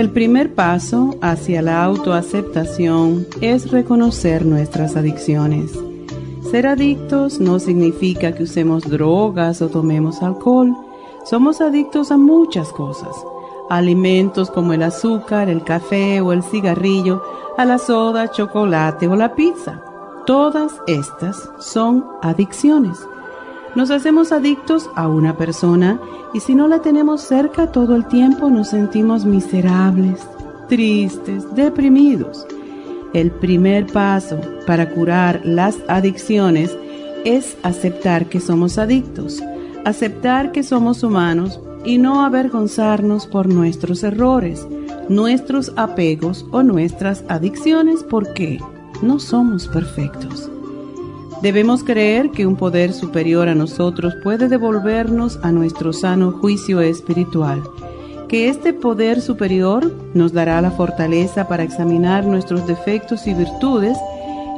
El primer paso hacia la autoaceptación es reconocer nuestras adicciones. Ser adictos no significa que usemos drogas o tomemos alcohol. Somos adictos a muchas cosas. alimentos como el azúcar, el café o el cigarrillo, a la soda, chocolate o la pizza. Todas estas son adicciones. Nos hacemos adictos a una persona y si no la tenemos cerca todo el tiempo nos sentimos miserables, tristes, deprimidos. El primer paso para curar las adicciones es aceptar que somos adictos, aceptar que somos humanos y no avergonzarnos por nuestros errores, nuestros apegos o nuestras adicciones porque no somos perfectos. Debemos creer que un poder superior a nosotros puede devolvernos a nuestro sano juicio espiritual, que este poder superior nos dará la fortaleza para examinar nuestros defectos y virtudes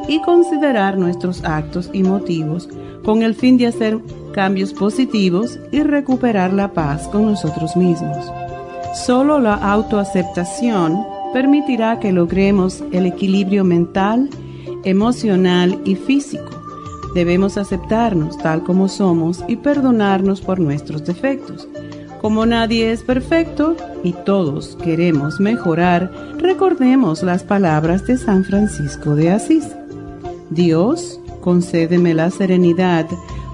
y considerar nuestros actos y motivos con el fin de hacer cambios positivos y recuperar la paz con nosotros mismos. Solo la autoaceptación permitirá que logremos el equilibrio mental, emocional y físico Debemos aceptarnos tal como somos y perdonarnos por nuestros defectos. Como nadie es perfecto y todos queremos mejorar, recordemos las palabras de San Francisco de Asís. Dios, concédeme la serenidad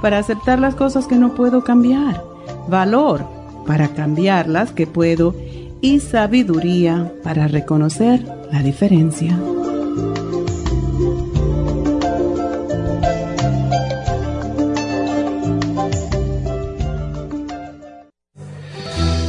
para aceptar las cosas que no puedo cambiar, valor para cambiar las que puedo y sabiduría para reconocer la diferencia.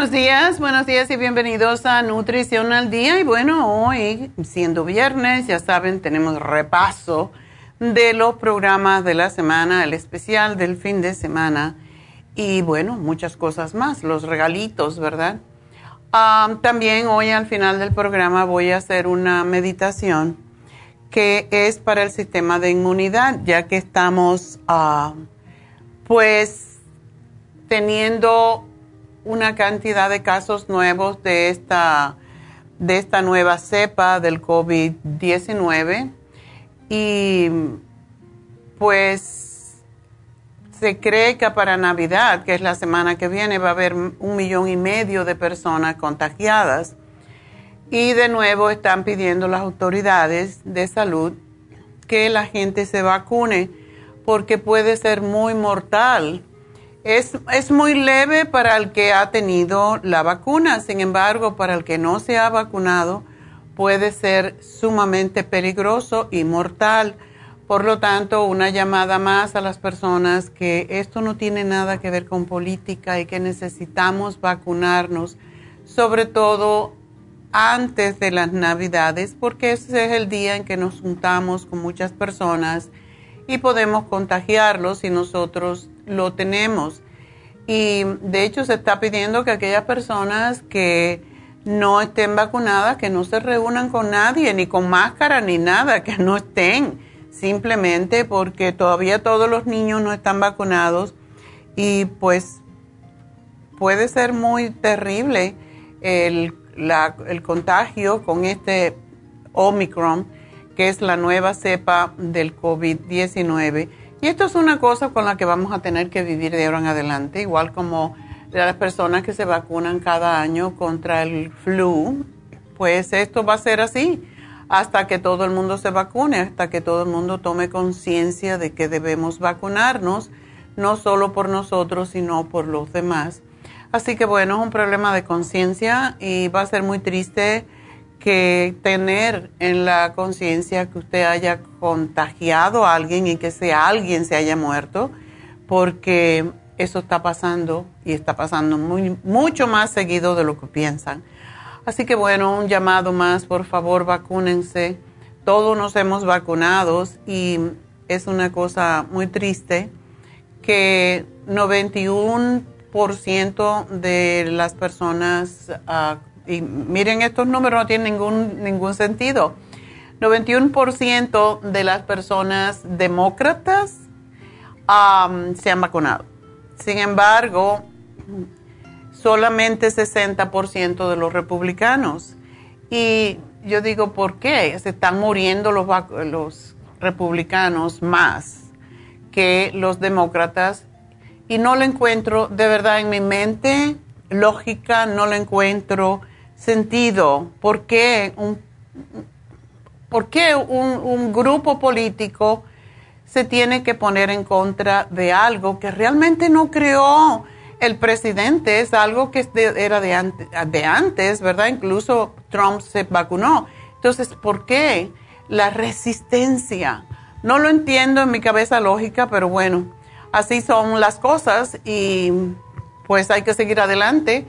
Buenos días, buenos días y bienvenidos a Nutrición al Día. Y bueno, hoy, siendo viernes, ya saben, tenemos repaso de los programas de la semana, el especial del fin de semana y bueno, muchas cosas más, los regalitos, ¿verdad? también hoy al final del programa voy a hacer una meditación que es para el sistema de inmunidad, ya que estamos ah, pues teniendo una cantidad de casos nuevos de esta, de esta nueva cepa del COVID-19 y pues se cree que para Navidad, que es la semana que viene, va a haber un millón y medio de personas contagiadas. Y de nuevo están pidiendo las autoridades de salud que la gente se vacune porque puede ser muy mortal es, muy leve para el que ha tenido la vacuna, sin embargo, para el que no se ha vacunado puede ser sumamente peligroso y mortal. Por lo tanto, una llamada más a las personas que esto no tiene nada que ver con política y que necesitamos vacunarnos, sobre todo antes de las navidades, porque ese es el día en que nos juntamos con muchas personas y podemos contagiarlos si nosotros lo tenemos. Y de hecho se está pidiendo que aquellas personas que no estén vacunadas, que no se reúnan con nadie, ni con máscara, ni nada, que no estén, simplemente porque todavía todos los niños no están vacunados y pues puede ser muy terrible el, el contagio con este Omicron, que es la nueva cepa del COVID-19 y esto es una cosa con la que vamos a tener que vivir de ahora en adelante, igual como las personas que se vacunan cada año contra el flu, pues esto va a ser así hasta que todo el mundo se vacune, hasta que todo el mundo tome conciencia de que debemos vacunarnos, no solo por nosotros, sino por los demás. Así que bueno, es un problema de conciencia y va a ser muy triste que tener en la conciencia que usted haya contagiado a alguien y que sea alguien se haya muerto, porque eso está pasando y está pasando muy, mucho más seguido de lo que piensan. Así que bueno, un llamado más, por favor, vacúnense. Todos nos hemos vacunado y es una cosa muy triste que 91% de las personas uh, y miren, estos números no tienen ningún, ningún sentido. 91% de las personas demócratas se han vacunado. Sin embargo, solamente 60% de los republicanos. Y yo digo, ¿por qué? Se están muriendo los, los republicanos más que los demócratas. Y no lo encuentro, de verdad, en mi mente lógica, no lo encuentro sentido por qué un, por un, grupo político se tiene que poner en contra de algo que realmente no creó el presidente, es algo que era de antes, ¿verdad? Incluso Trump se vacunó. Entonces, ¿por qué la resistencia? No lo entiendo en mi cabeza lógica, pero bueno, así son las cosas y pues hay que seguir adelante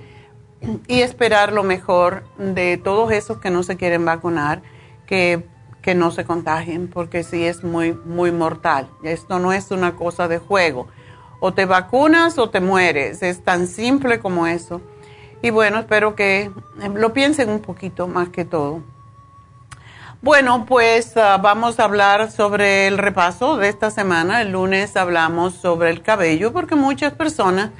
y esperar lo mejor de todos esos que no se quieren vacunar, que, que no se contagien, porque sí es muy, muy mortal. Esto no es una cosa de juego. O te vacunas o te mueres. Es tan simple como eso. Y bueno, espero que lo piensen un poquito más que todo. Bueno, pues ah, vamos a hablar sobre el repaso de esta semana. El lunes hablamos sobre el cabello, porque muchas personas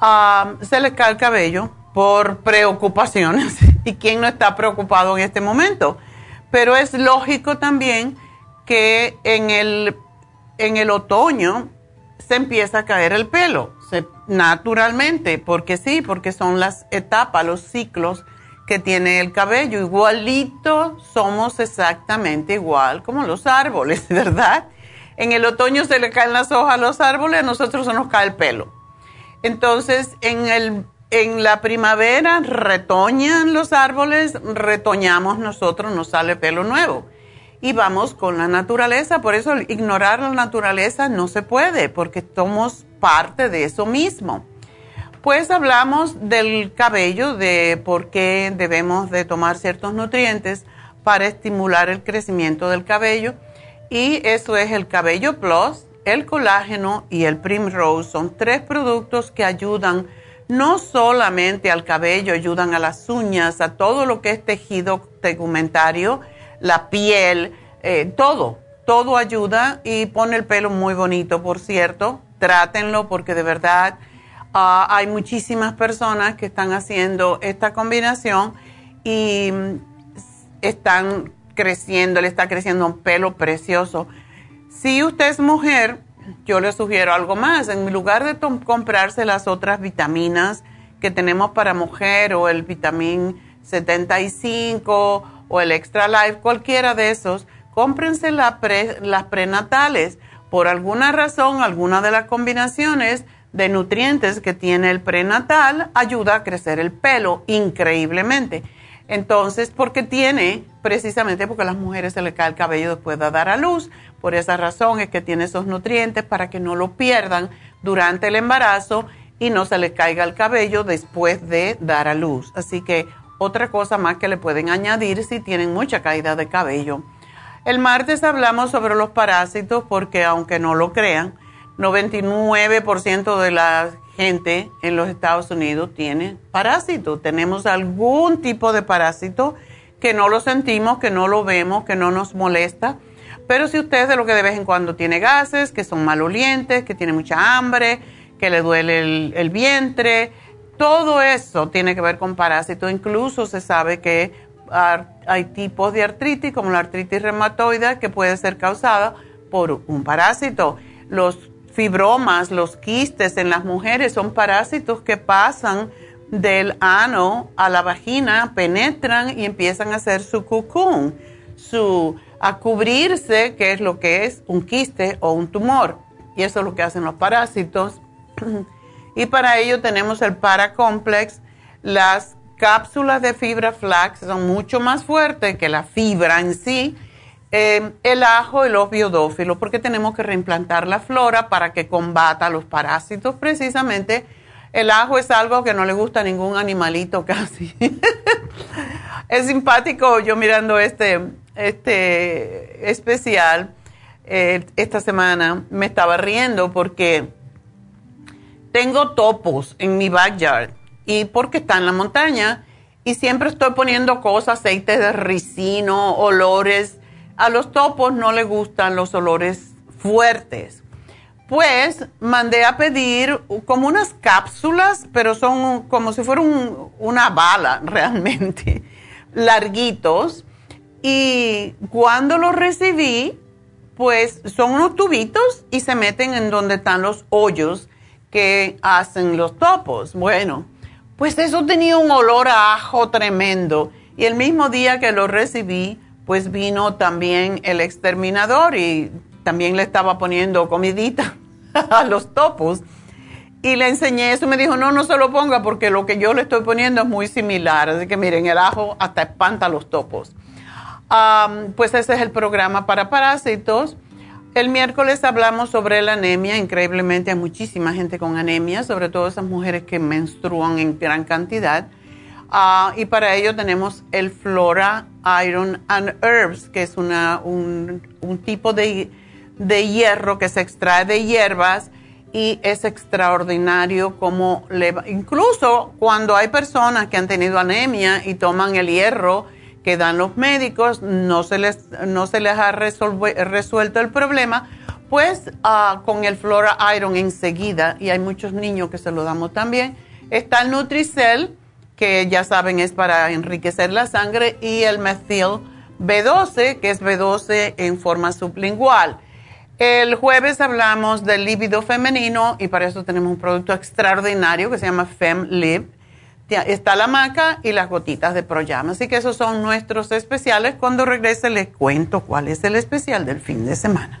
ah, se les cae el cabello por preocupaciones. ¿Y quién no está preocupado en este momento? Pero es lógico también que en el, en el otoño se empieza a caer el pelo, naturalmente, porque sí, porque son las etapas, los ciclos que tiene el cabello. Igualito somos exactamente igual como los árboles, ¿verdad? En el otoño se le caen las hojas a los árboles, a nosotros se nos cae el pelo. Entonces, en el en la primavera retoñan los árboles, retoñamos nosotros, nos sale pelo nuevo. Y vamos con la naturaleza, por eso ignorar la naturaleza no se puede, porque somos parte de eso mismo. Pues hablamos del cabello, de por qué debemos de tomar ciertos nutrientes para estimular el crecimiento del cabello. Y eso es el cabello plus, el colágeno y el primrose. Son tres productos que ayudan no solamente al cabello, ayudan a las uñas, a todo lo que es tejido tegumentario, la piel, eh, todo, todo ayuda y pone el pelo muy bonito, por cierto, trátenlo porque de verdad Ah, hay muchísimas personas que están haciendo esta combinación y mm, están creciendo, le está creciendo un pelo precioso. Si usted es mujer, yo le sugiero algo más. En lugar de comprarse las otras vitaminas que tenemos para mujer o el vitamin 75 o el Extra Life, cualquiera de esos, cómprense las prenatales. Por alguna razón, alguna de las combinaciones de nutrientes que tiene el prenatal ayuda a crecer el pelo increíblemente. Entonces, porque tiene, precisamente porque a las mujeres se le cae el cabello después de dar a luz, por esa razón es que tiene esos nutrientes para que no lo pierdan durante el embarazo y no se le caiga el cabello después de dar a luz. Así que otra cosa más que le pueden añadir si tienen mucha caída de cabello. El martes hablamos sobre los parásitos porque aunque no lo crean, 99% de la gente en los Estados Unidos tiene parásitos. Tenemos algún tipo de parásito que no lo sentimos, que no lo vemos, que no nos molesta. Pero si usted es de lo que de vez en cuando tiene gases, que son malolientes, que tiene mucha hambre, que le duele el, vientre, todo eso tiene que ver con parásitos. Incluso se sabe que hay tipos de artritis, como la artritis reumatoide, que puede ser causada por un parásito. Los fibromas, los quistes en las mujeres son parásitos que pasan del ano a la vagina, penetran y empiezan a hacer su cocoon, su, a cubrirse, que es lo que es un quiste o un tumor. Y eso es lo que hacen los parásitos. y para ello tenemos el Paracomplex. Las cápsulas de fibra flax son mucho más fuertes que la fibra en sí Em, el ajo y los biodófilos, porque tenemos que reimplantar la flora para que combata los parásitos. Precisamente, el ajo es algo que no le gusta a ningún animalito casi. es simpático yo mirando este, este especial eh, esta semana, me estaba riendo porque tengo topos en mi backyard y porque está en la montaña y siempre estoy poniendo cosas, aceites de ricino, olores a los topos no les gustan los olores fuertes. Pues mandé a pedir como unas cápsulas, pero son como si fuera una bala realmente, larguitos. Y cuando los recibí, pues son unos tubitos y se meten en donde están los hoyos que hacen los topos. Bueno, pues eso tenía un olor a ajo tremendo. Y el mismo día que lo recibí, pues vino también el exterminador y también le estaba poniendo comidita a los topos. Y le enseñé eso, me dijo, no, no se lo ponga porque lo que yo le estoy poniendo es muy similar. Así que miren, el ajo hasta espanta los topos. Pues ese es el programa para parásitos. El miércoles hablamos sobre la anemia. Increíblemente hay muchísima gente con anemia, sobre todo esas mujeres que menstruan en gran cantidad. Ah, y para ello tenemos el Flora Iron and Herbs, que es una, un, tipo de, hierro que se extrae de hierbas y es extraordinario como le incluso cuando hay personas que han tenido anemia y toman el hierro que dan los médicos, no se les, no se les ha resuelto el problema, pues ah, con el Flora Iron enseguida, y hay muchos niños que se lo damos también, está el Nutricel, que ya saben es para enriquecer la sangre, y el methyl B12, que es B12 en forma sublingual. El jueves hablamos del líbido femenino y para eso tenemos un producto extraordinario que se llama FemLib. Está la maca y las gotitas de Proyama. Así que esos son nuestros especiales. Cuando regrese les cuento cuál es el especial del fin de semana.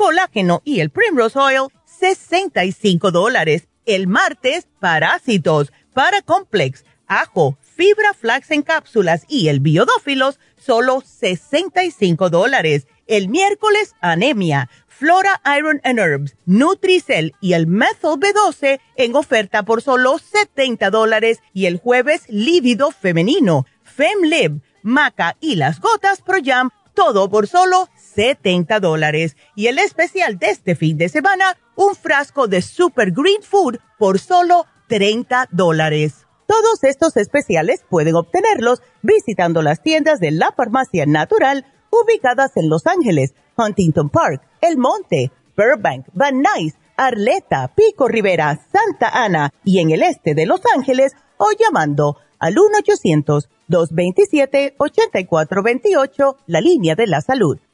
colágeno y el Primrose Oil, 65 dólares. El martes, parásitos, paracomplex, ajo, fibra flax en cápsulas y el biodófilos, solo 65 dólares. El miércoles, anemia, Flora Iron and Herbs, Nutricel y el Methyl B12 en oferta por solo 70 dólares. Y el jueves, lívido femenino, FemLib, Maca y las gotas Pro Jam, todo por solo 70 dólares. Y el especial de este fin de semana, un frasco de Super Green Food por solo 30 dólares. Todos estos especiales pueden obtenerlos visitando las tiendas de la farmacia natural ubicadas en Los Ángeles, Huntington Park, El Monte, Burbank, Van Nuys, Arleta, Pico Rivera, Santa Ana y en el este de Los Ángeles o llamando al 1-800-227-8428, la línea de la salud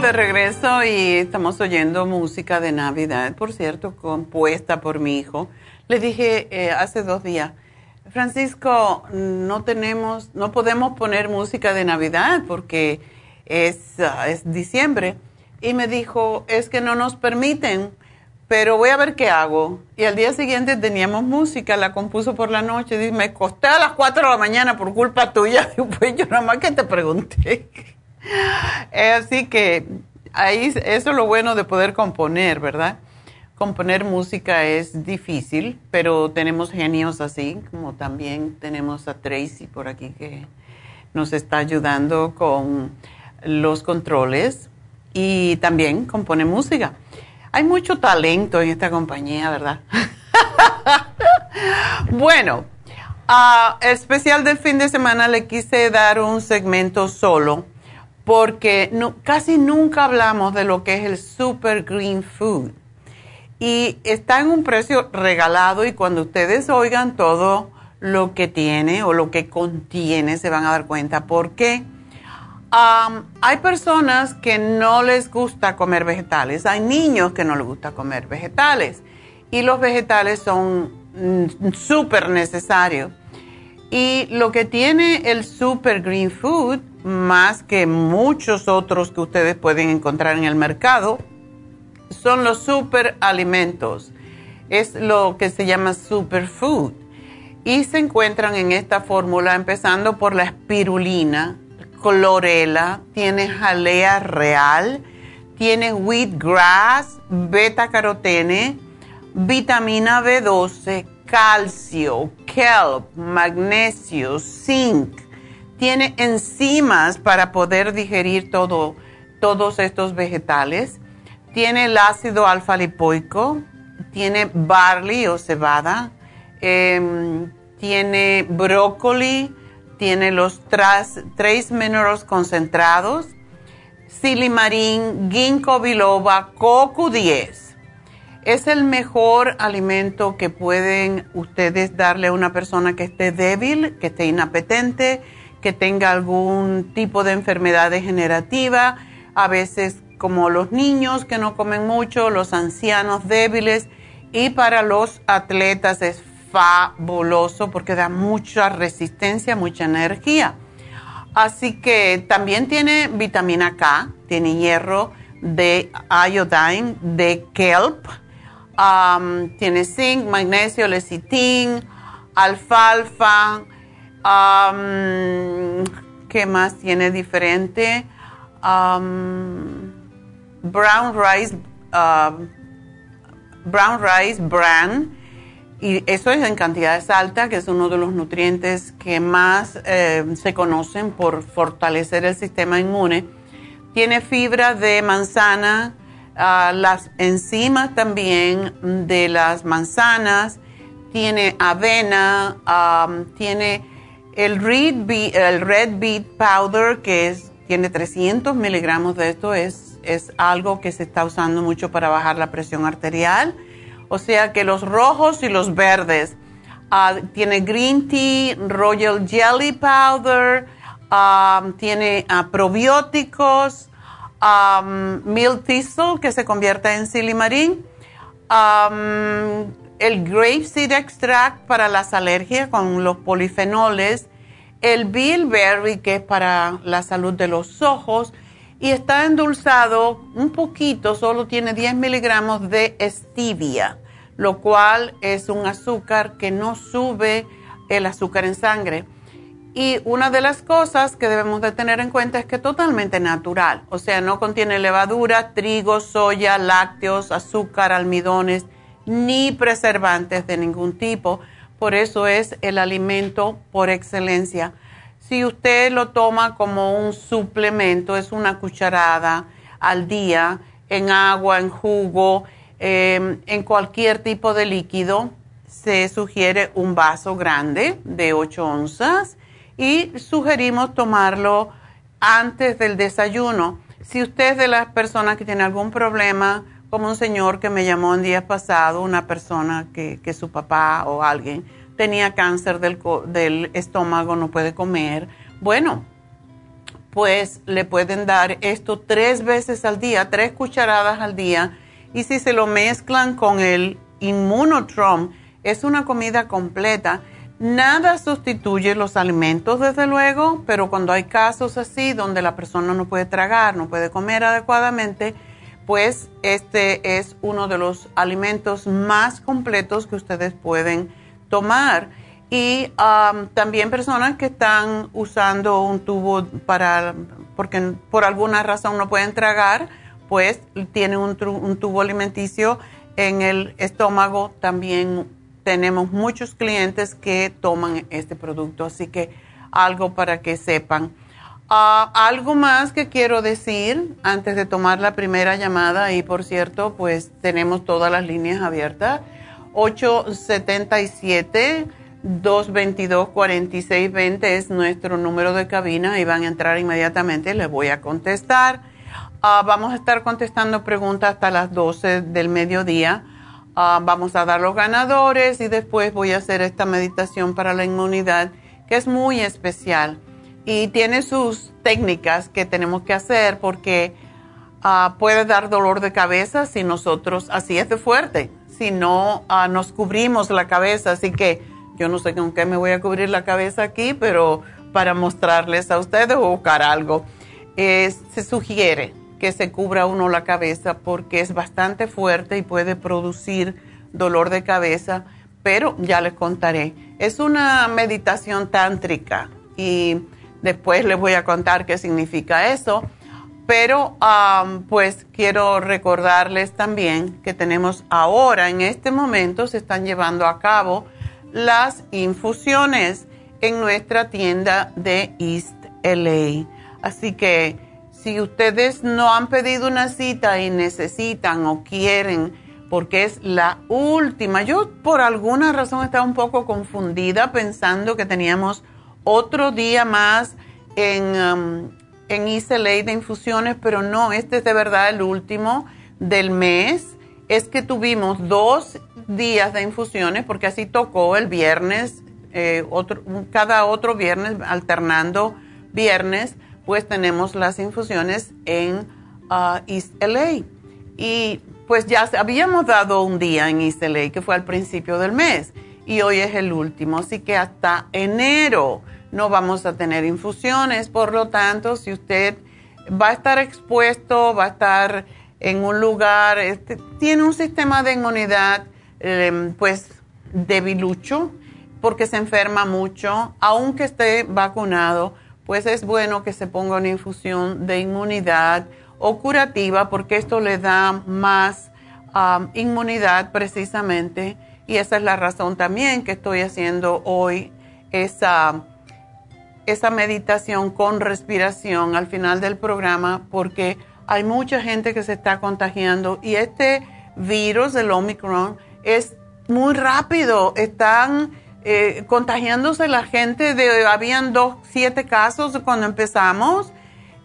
De regreso y estamos oyendo música de Navidad, por cierto, compuesta por mi hijo. Le dije eh, hace dos días, Francisco, no tenemos, no podemos poner música de Navidad porque es, ah, es diciembre. Y me dijo, es que no nos permiten, pero voy a ver qué hago. Y al día siguiente teníamos música, la compuso por la noche. Y me costé a las 4 de la mañana por culpa tuya. Pues yo nada más que te pregunté. Así que ahí eso es lo bueno de poder componer, ¿verdad? Componer música es difícil, pero tenemos genios así, como también tenemos a Tracy por aquí que nos está ayudando con los controles y también compone música. Hay mucho talento en esta compañía, ¿verdad? bueno, uh, especial del fin de semana le quise dar un segmento solo porque casi nunca hablamos de lo que es el super green food. Y está en un precio regalado y cuando ustedes oigan todo lo que tiene o lo que contiene, se van a dar cuenta por qué. hay personas que no les gusta comer vegetales, hay niños que no les gusta comer vegetales y los vegetales son mm, súper necesarios. Y lo que tiene el Super Green Food, más que muchos otros que ustedes pueden encontrar en el mercado, son los super alimentos. Es lo que se llama superfood. Y se encuentran en esta fórmula empezando por la espirulina, clorela, tiene jalea real, tiene wheatgrass, beta carotene, vitamina B12, calcio, kelp, magnesio, zinc. Tiene enzimas para poder digerir todo, todos estos vegetales. Tiene el ácido alfa lipoico, tiene barley o cebada, em, tiene brócoli, tiene los tres minerales concentrados, silimarín, ginkgo biloba, coco 10 es el mejor alimento que pueden ustedes darle a una persona que esté débil, que esté inapetente, que tenga algún tipo de enfermedad degenerativa a veces como los niños que no comen mucho, los ancianos débiles y para los atletas es fabuloso porque da mucha resistencia, mucha energía. Así que también tiene vitamina K, tiene hierro de iodine, de kelp, tiene zinc, magnesio, lecitin, alfalfa, ¿qué más tiene diferente? Brown rice, brown rice bran, y eso es en cantidades altas, que es uno de los nutrientes que más eh, se conocen por fortalecer el sistema inmune. Tiene fibra de manzana, ah, las enzimas también de las manzanas, tiene avena, tiene el red, beet, el red beet powder, que es, tiene 300 miligramos de esto, es, es algo que se está usando mucho para bajar la presión arterial o sea que los rojos y los verdes. Ah, tiene green tea, royal jelly powder, ah, tiene ah, probióticos, milk thistle que se convierte en silimarín, el grape seed extract para las alergias con los polifenoles, el bilberry que es para la salud de los ojos y está endulzado un poquito, solo tiene 10 miligramos de stevia, lo cual es un azúcar que no sube el azúcar en sangre. Y una de las cosas que debemos de tener en cuenta es que es totalmente natural, o sea, no contiene levadura, trigo, soya, lácteos, azúcar, almidones, ni preservantes de ningún tipo. Por eso es el alimento por excelencia si usted lo toma como un suplemento, es una cucharada al día en agua, en jugo, em, en cualquier tipo de líquido, se sugiere un vaso grande de 8 onzas y sugerimos tomarlo antes del desayuno. Si usted es de las personas que tiene algún problema, como un señor que me llamó un día pasado, una persona que, que su papá o alguien, tenía cáncer del, estómago, no puede comer. Bueno, pues le pueden dar esto tres veces al día, tres cucharadas al día. Y si se lo mezclan con el Immunotrom, es una comida completa. Nada sustituye los alimentos, desde luego, pero cuando hay casos así donde la persona no puede tragar, no puede comer adecuadamente, pues este es uno de los alimentos más completos que ustedes pueden tomar. Y también personas que están usando un tubo para, porque por alguna razón no pueden tragar, pues tienen un tubo alimenticio en el estómago. También tenemos muchos clientes que toman este producto, así que algo para que sepan. Uh, algo más que quiero decir antes de tomar la primera llamada y por cierto, pues tenemos todas las líneas abiertas. 877-222-4620 es nuestro número de cabina y van a entrar inmediatamente, les voy a contestar. Ah, vamos a estar contestando preguntas hasta las 12 del mediodía. Ah, vamos a dar los ganadores y después voy a hacer esta meditación para la inmunidad que es muy especial y tiene sus técnicas que tenemos que hacer porque ah, puede dar dolor de cabeza si nosotros, así es de fuerte, si no ah, nos cubrimos la cabeza. Así que yo no sé con qué me voy a cubrir la cabeza aquí, pero para mostrarles a ustedes o buscar algo. se sugiere que se cubra uno la cabeza porque es bastante fuerte y puede producir dolor de cabeza, pero ya les contaré. Es una meditación tántrica y después les voy a contar qué significa eso pero pues quiero recordarles también que tenemos ahora, en este momento, se están llevando a cabo las infusiones en nuestra tienda de East LA. Así que si ustedes no han pedido una cita y necesitan o quieren, porque es la última, yo por alguna razón estaba un poco confundida pensando que teníamos otro día más en en ICLA de infusiones, pero no, este es de verdad el último del mes. Es que tuvimos dos días de infusiones, porque así tocó el viernes, eh, otro, cada otro viernes, alternando viernes, pues tenemos las infusiones en a East LA. Y pues ya habíamos dado un día en East LA, que fue al principio del mes, y hoy es el último, así que hasta enero no vamos a tener infusiones. Por lo tanto, si usted va a estar expuesto, va a estar en un lugar, este, tiene un sistema de inmunidad em, pues debilucho, porque se enferma mucho, aunque esté vacunado, pues es bueno que se ponga una infusión de inmunidad o curativa, porque esto le da más inmunidad precisamente. Y esa es la razón también que estoy haciendo hoy esa esa meditación con respiración al final del programa porque hay mucha gente que se está contagiando y este virus, el Omicron, es muy rápido. Están eh, contagiándose la gente. De, habían dos, siete casos cuando empezamos.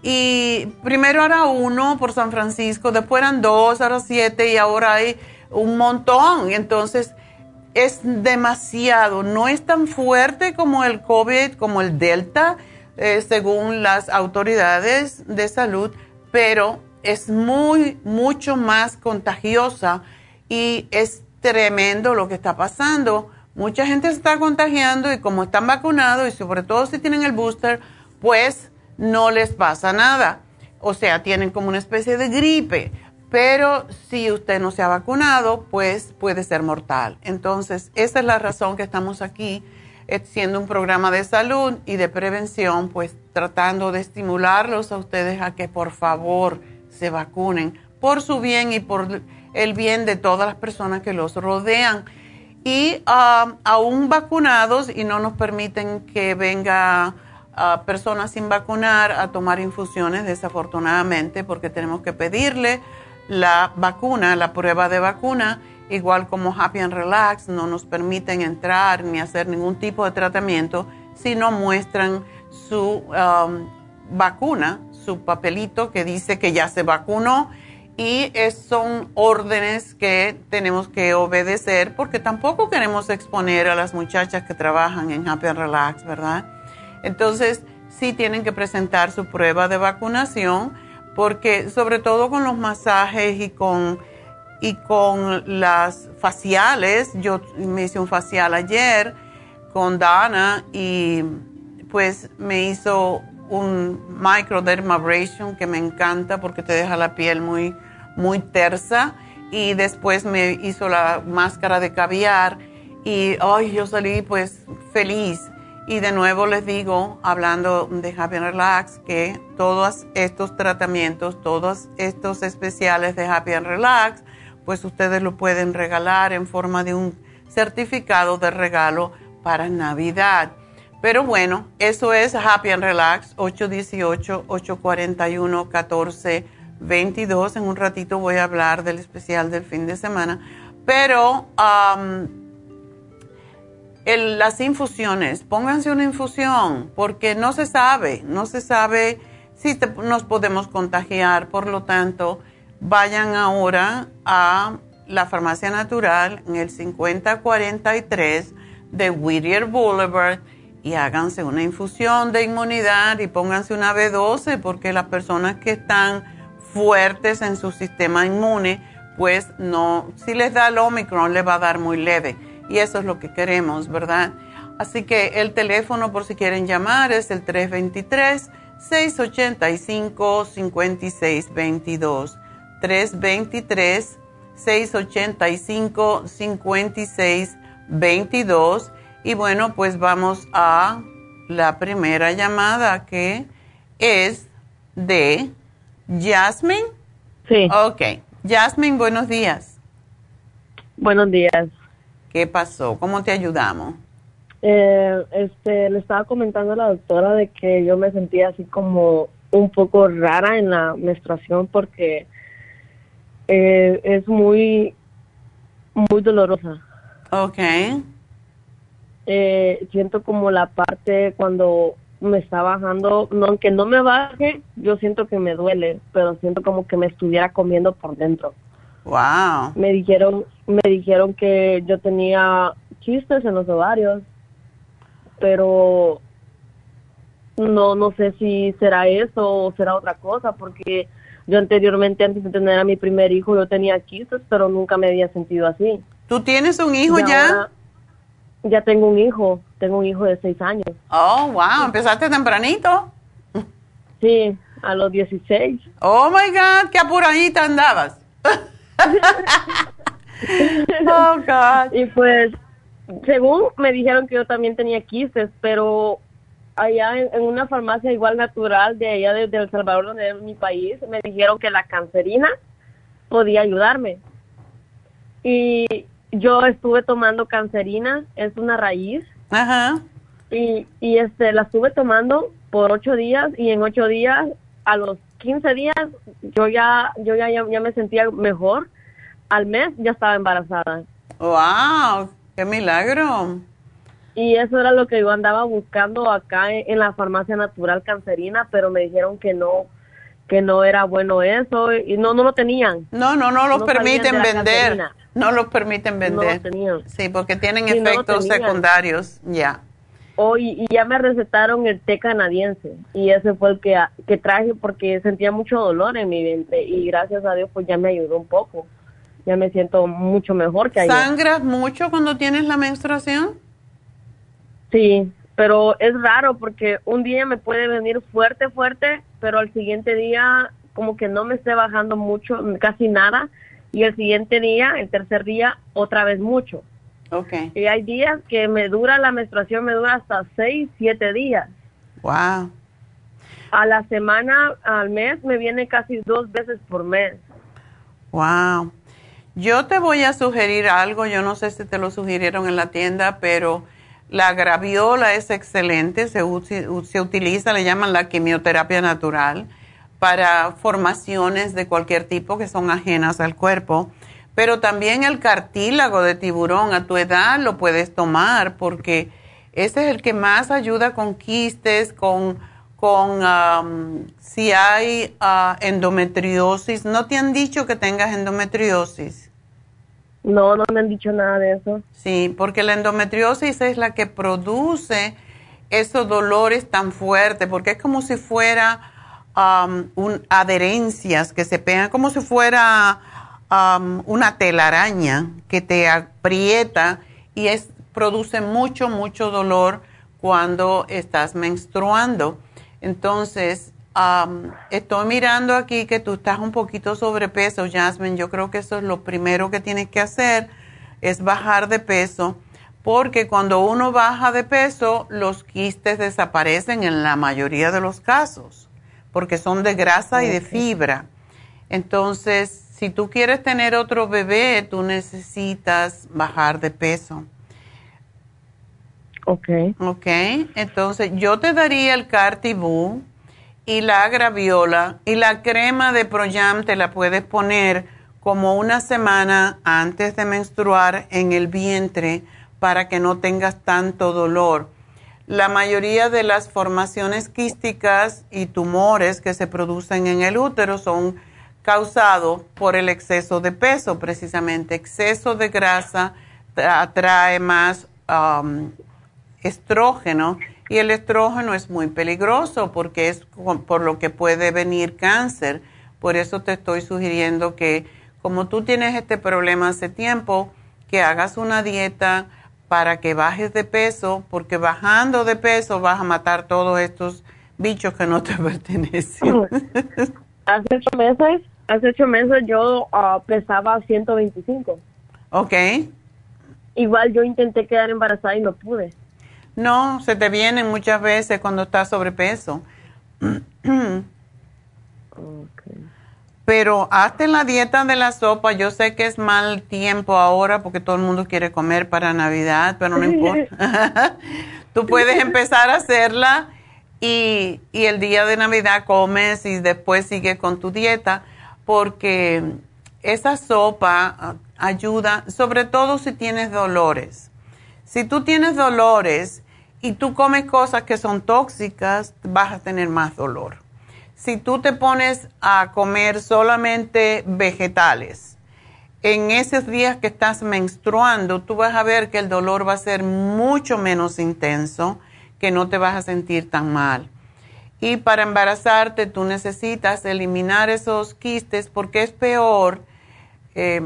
Y primero era uno por San Francisco, después eran dos, ahora siete y ahora hay un montón. Entonces, es demasiado, no es tan fuerte como el COVID, como el Delta, eh, según las autoridades de salud, pero es muy, mucho más contagiosa y es tremendo lo que está pasando. Mucha gente se está contagiando y como están vacunados y sobre todo si tienen el booster, pues no les pasa nada. O sea, tienen como una especie de gripe pero si usted no se ha vacunado, pues puede ser mortal. Entonces, esa es la razón que estamos aquí, eh, siendo un programa de salud y de prevención, pues tratando de estimularlos a ustedes a que por favor se vacunen por su bien y por el bien de todas las personas que los rodean. Y um, aún vacunados y no nos permiten que venga uh, personas sin vacunar a tomar infusiones, desafortunadamente, porque tenemos que pedirle la vacuna, la prueba de vacuna, igual como Happy and Relax, no nos permiten entrar ni hacer ningún tipo de tratamiento si no muestran su um, vacuna, su papelito que dice que ya se vacunó y son órdenes que tenemos que obedecer porque tampoco queremos exponer a las muchachas que trabajan en Happy and Relax, ¿verdad? Entonces, sí tienen que presentar su prueba de vacunación porque sobre todo con los masajes y con, y con las faciales, yo me hice un facial ayer con Dana y pues me hizo un microdermabrasion que me encanta porque te deja la piel muy, muy tersa y después me hizo la máscara de caviar y ay, yo salí pues feliz y de nuevo les digo, hablando de Happy and Relax, que todos estos tratamientos, todos estos especiales de Happy and Relax, pues ustedes lo pueden regalar en forma de un certificado de regalo para Navidad. Pero bueno, eso es Happy and Relax 818-841-1422. En un ratito voy a hablar del especial del fin de semana. Pero las infusiones, pónganse una infusión, porque no se sabe, no se sabe si nos podemos contagiar, por lo tanto, vayan ahora a la farmacia natural en el 5043 de Whittier Boulevard y háganse una infusión de inmunidad y pónganse una B12 porque las personas que están fuertes en su sistema inmune, pues no, si les da el Omicron les va a dar muy leve y eso es lo que queremos, ¿verdad? Así que el teléfono por si quieren llamar es el 323-685-5622. 323-685-5622. Y bueno, pues vamos a la primera llamada que es de Jasmine. Sí. Ok. Jasmine, buenos días. Buenos días. ¿Qué pasó? ¿Cómo te ayudamos? Eh, este, le estaba comentando a la doctora de que yo me sentía así como un poco rara en la menstruación porque eh, es muy, muy dolorosa. Ok. Eh, siento como la parte cuando me está bajando, no, aunque no me baje, yo siento que me duele, pero siento como que me estuviera comiendo por dentro. Wow. Me dijeron, me dijeron que yo tenía quistes en los ovarios, pero no, no sé si será eso o será otra cosa, porque Yo anteriormente, antes de tener a mi primer hijo, yo tenía quistes, pero nunca me había sentido así. ¿Tú tienes un hijo Y ya? ahora Ya tengo un hijo, tengo un hijo de seis años. Oh, wow, empezaste tempranito. Sí, a los 16. Oh my God, qué apuradita andabas. oh God. Y pues, según me dijeron que yo también tenía quistes, pero allá en, en una farmacia igual natural de allá de, de El Salvador, donde es mi país, me dijeron que la cancerina podía ayudarme. Y yo estuve tomando cancerina, es una raíz, Ajá. y, y este la estuve tomando por ocho días y en ocho días, a los 15 días, yo ya, yo ya, ya, me sentía mejor. Al mes ya estaba embarazada. Wow, qué milagro. Y eso era lo que yo andaba buscando acá en, la farmacia natural cancerina, pero me dijeron que no, que no era bueno eso y no, no lo tenían. No, no, no los No permiten vender. cancerina. No los permiten No lo vender. tenían. sí, porque tienen Sí, efectos secundarios. Ya. Y, y ya me recetaron el té canadiense y ese fue el que, que traje porque sentía mucho dolor en mi vientre y gracias a Dios pues ya me ayudó un poco. Ya me siento mucho mejor que ayer. ¿Sangras mucho cuando tienes la menstruación? Sí, pero es raro porque un día me puede venir fuerte, fuerte, pero al siguiente día como que no me esté bajando mucho, casi nada, y el siguiente día, el tercer día, otra vez mucho. Ok. Y hay días que me dura la menstruación, me dura hasta seis, siete días. Wow. A la semana, al mes, me viene casi dos veces por mes. Wow. Yo te voy a sugerir algo, yo no sé si te lo sugirieron en la tienda, pero la graviola es excelente, se utiliza, le llaman la quimioterapia natural para formaciones de cualquier tipo que son ajenas al cuerpo, pero también el cartílago de tiburón a tu edad lo puedes tomar porque ese es el que más ayuda con quistes, con, con si hay ah, endometriosis. ¿No te han dicho que tengas endometriosis? No, no me han dicho nada de eso. Sí, porque la endometriosis es la que produce esos dolores tan fuertes, porque es como si fuera un, adherencias que se pegan, como si fuera am, una telaraña que te aprieta y es, produce mucho, mucho dolor cuando estás menstruando. Entonces, am, estoy mirando aquí que tú estás un poquito sobrepeso, Jasmine. Yo creo que eso es lo primero que tienes que hacer, es bajar de peso, porque cuando uno baja de peso, los quistes desaparecen en la mayoría de los casos, porque son de grasa y de fibra. Entonces, si tú quieres tener otro bebé, tú necesitas bajar de peso. Ok. Ok, entonces yo te daría el Cartibú y la graviola y la crema de Proyam te la puedes poner como una semana antes de menstruar en el vientre para que no tengas tanto dolor. La mayoría de las formaciones quísticas y tumores que se producen en el útero son causados por el exceso de peso, precisamente. Exceso de grasa tra- atrae más um, estrógeno y el estrógeno es muy peligroso porque es por lo que puede venir cáncer. Por eso te estoy sugiriendo que como tú tienes este problema hace tiempo, que hagas una dieta para que bajes de peso, porque bajando de peso vas a matar todos estos bichos que no te pertenecen. Hace ocho meses, hace ocho meses yo ah, pesaba 125. ok. Igual yo intenté quedar embarazada y no pude. No, se te vienen muchas veces cuando estás sobrepeso. Pero hazte la dieta de la sopa. Yo sé que es mal tiempo ahora porque todo el mundo quiere comer para Navidad, pero no importa. Tú puedes empezar a hacerla y, y el día de Navidad comes y después sigues con tu dieta porque esa sopa ah, ayuda, sobre todo si tienes dolores. Si tú tienes dolores y tú comes cosas que son tóxicas, vas a tener más dolor. Si tú te pones a comer solamente vegetales, en esos días que estás menstruando, tú vas a ver que el dolor va a ser mucho menos intenso, que no te vas a sentir tan mal. Y para embarazarte tú necesitas eliminar esos quistes porque es peor, eh,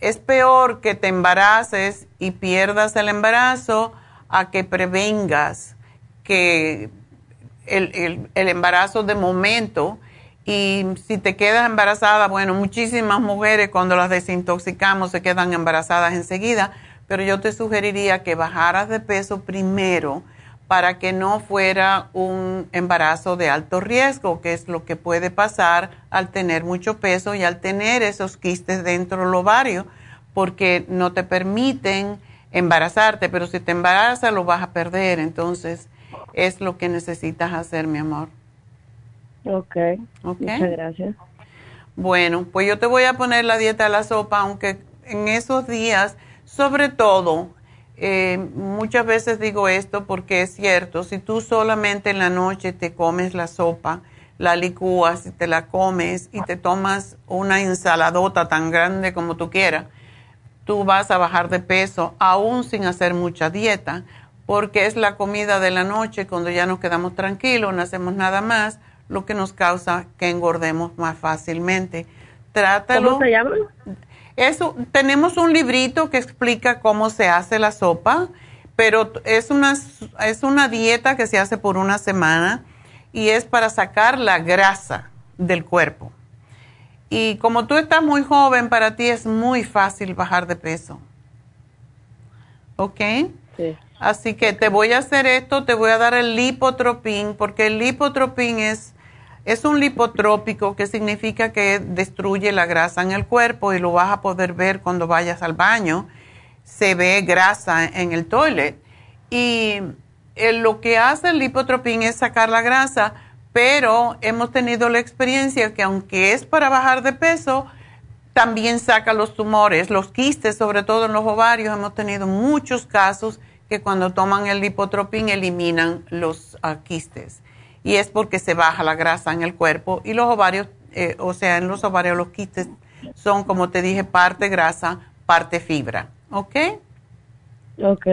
es peor que te embaraces y pierdas el embarazo a que prevengas que el, el embarazo de momento. Y si te quedas embarazada, bueno, muchísimas mujeres cuando las desintoxicamos se quedan embarazadas enseguida, pero yo te sugeriría que bajaras de peso primero para que no fuera un embarazo de alto riesgo, que es lo que puede pasar al tener mucho peso y al tener esos quistes dentro del ovario, porque no te permiten embarazarte, pero si te embarazas lo vas a perder, entonces es lo que necesitas hacer, mi amor. Ok. Muchas gracias. Bueno, pues yo te voy a poner la dieta de la sopa, aunque en esos días, sobre todo, eh, muchas veces digo esto porque es cierto, si tú solamente en la noche te comes la sopa, la licúas y te la comes y te tomas una ensaladota tan grande como tú quieras, tú vas a bajar de peso aún sin hacer mucha dieta, porque es la comida de la noche cuando ya nos quedamos tranquilos, no hacemos nada más lo que nos causa que engordemos más fácilmente. Trátalo. ¿Cómo se llama? Eso, tenemos un librito que explica cómo se hace la sopa, pero es una, es una dieta que se hace por una semana y es para sacar la grasa del cuerpo. Y como tú estás muy joven, para ti es muy fácil bajar de peso. ¿Ok? Sí. Así que te voy a hacer esto, te voy a dar el lipotropín, porque el lipotropín es es un lipotrópico que significa que destruye la grasa en el cuerpo y lo vas a poder ver cuando vayas al baño. Se ve grasa en el toilet. Y eh, lo que hace el lipotropín es sacar la grasa, pero hemos tenido la experiencia que aunque es para bajar de peso, también saca los tumores, los quistes, sobre todo en los ovarios. Hemos tenido muchos casos que cuando toman el lipotropín eliminan los ah, quistes y es porque se baja la grasa en el cuerpo y los ovarios, eh, o sea, en los ovarios los quistes son, como te dije, parte grasa, parte fibra, ¿ok? Ok.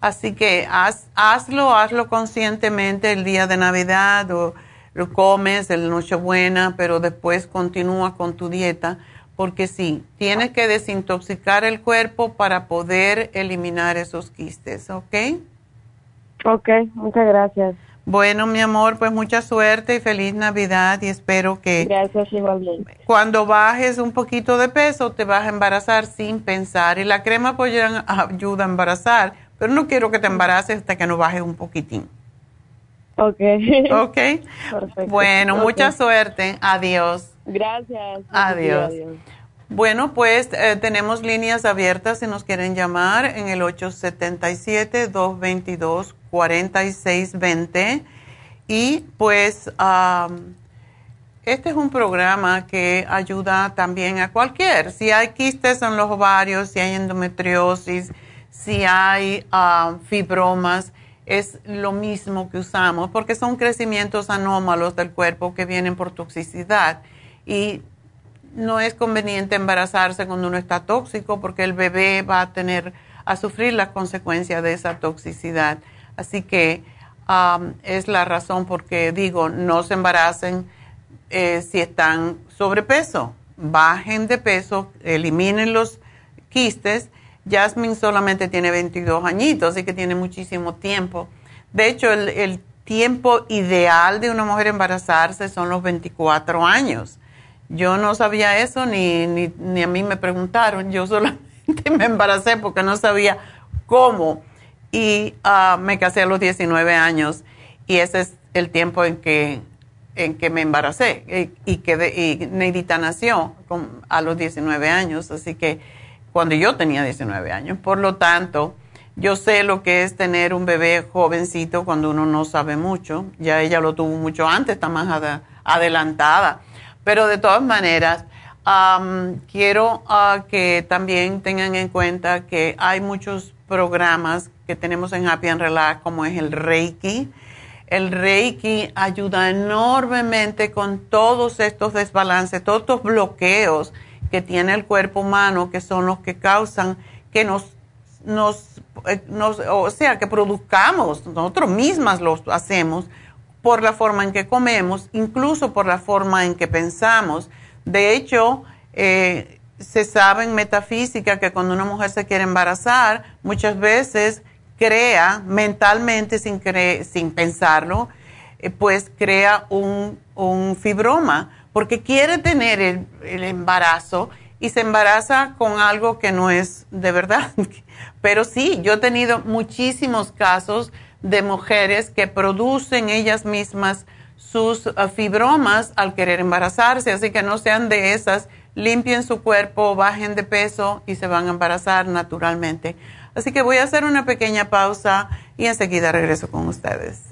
Así que haz, hazlo, hazlo conscientemente el día de Navidad o lo comes el Nochebuena, pero después continúa con tu dieta, porque sí, tienes que desintoxicar el cuerpo para poder eliminar esos quistes, ¿ok? Ok, muchas gracias. Bueno, mi amor, pues mucha suerte y feliz Navidad y espero que Gracias igualmente. cuando bajes un poquito de peso te vas a embarazar sin pensar y la crema pues ayuda a embarazar, pero no quiero que te embaraces hasta que no bajes un poquitín. Ok. Ok. Perfecto. Bueno, mucha suerte. Adiós. Gracias. Adiós. Adiós. Bueno, pues eh, tenemos líneas abiertas si nos quieren llamar en el 877-222-4620. Y pues este es un programa que ayuda también a cualquier. Si hay quistes en los ovarios, si hay endometriosis, si hay fibromas, es lo mismo que usamos porque son crecimientos anómalos del cuerpo que vienen por toxicidad. Y no es conveniente embarazarse cuando uno está tóxico porque el bebé va a tener a sufrir las consecuencias de esa toxicidad. Así que um, es la razón por que digo, no se embaracen eh, si están sobrepeso. Bajen de peso, eliminen los quistes. Jasmine solamente tiene 22 añitos, así que tiene muchísimo tiempo. De hecho, el, el tiempo ideal de una mujer embarazarse son los 24 años. Yo no sabía eso ni, ni, ni a mí me preguntaron. Yo solamente me embaracé porque no sabía cómo. Y ah, me casé a los 19 años y ese es el tiempo en que, en que me embaracé y, y que de- y Neidita nació a los 19 años. Así que cuando yo tenía 19 años. Por lo tanto, yo sé lo que es tener un bebé jovencito cuando uno no sabe mucho. Ya ella lo tuvo mucho antes, está más ade- adelantada. Pero de todas maneras, am, quiero ah, que también tengan en cuenta que hay muchos programas que tenemos en Happy and Relax, como es el Reiki. El Reiki ayuda enormemente con todos estos desbalances, todos estos bloqueos que tiene el cuerpo humano, que son los que causan que nos, nos, eh, nos o sea, que produzcamos, nosotros mismas los hacemos por la forma en que comemos, incluso por la forma en que pensamos. De hecho, eh, se sabe en metafísica que cuando una mujer se quiere embarazar, muchas veces crea mentalmente, sin, sin pensarlo, eh, pues crea un, fibroma, porque quiere tener el, embarazo y se embaraza con algo que no es de verdad. Pero sí, yo he tenido muchísimos casos de mujeres que producen ellas mismas sus uh, fibromas al querer embarazarse, así que no sean de esas, limpien su cuerpo, bajen de peso y se van a embarazar naturalmente. Así que voy a hacer una pequeña pausa y enseguida regreso con ustedes.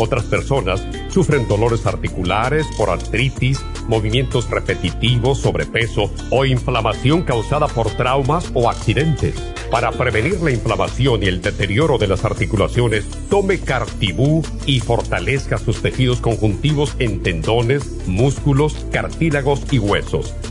Otras personas sufren dolores articulares por artritis, movimientos repetitivos, sobrepeso o inflamación causada por traumas o accidentes. Para prevenir la inflamación y el deterioro de las articulaciones, tome Cartibú y fortalezca sus tejidos conjuntivos en tendones, músculos, cartílagos y huesos.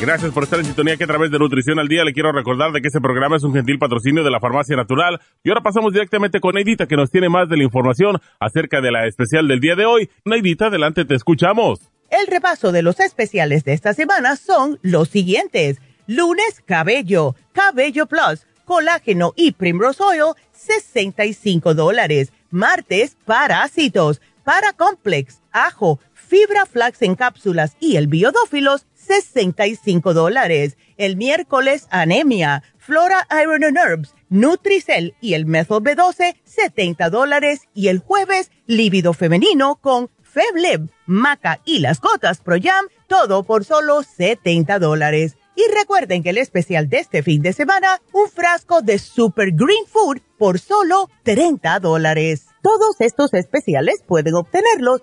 Gracias por estar en sintonía que a través de Nutrición al Día le quiero recordar de que este programa es un gentil patrocinio de la Farmacia Natural. Y ahora pasamos directamente con Neidita que nos tiene más de la información acerca de la especial del día de hoy. Neidita, adelante, te escuchamos. El repaso de los especiales de esta semana son los siguientes. Lunes, cabello, cabello plus, colágeno y primrose oil, 65 dólares. Martes, parásitos, paracomplex, ajo, fibra flax en cápsulas y el biodófilos, 65 dólares. El miércoles, anemia, flora iron and herbs, Nutricel y el Methyl B12, 70 dólares. Y el jueves, lívido femenino con Febleb, maca y las gotas Pro Jam, todo por solo 70 dólares. Y recuerden que el especial de este fin de semana, un frasco de Super Green Food por solo 30 dólares. Todos estos especiales pueden obtenerlos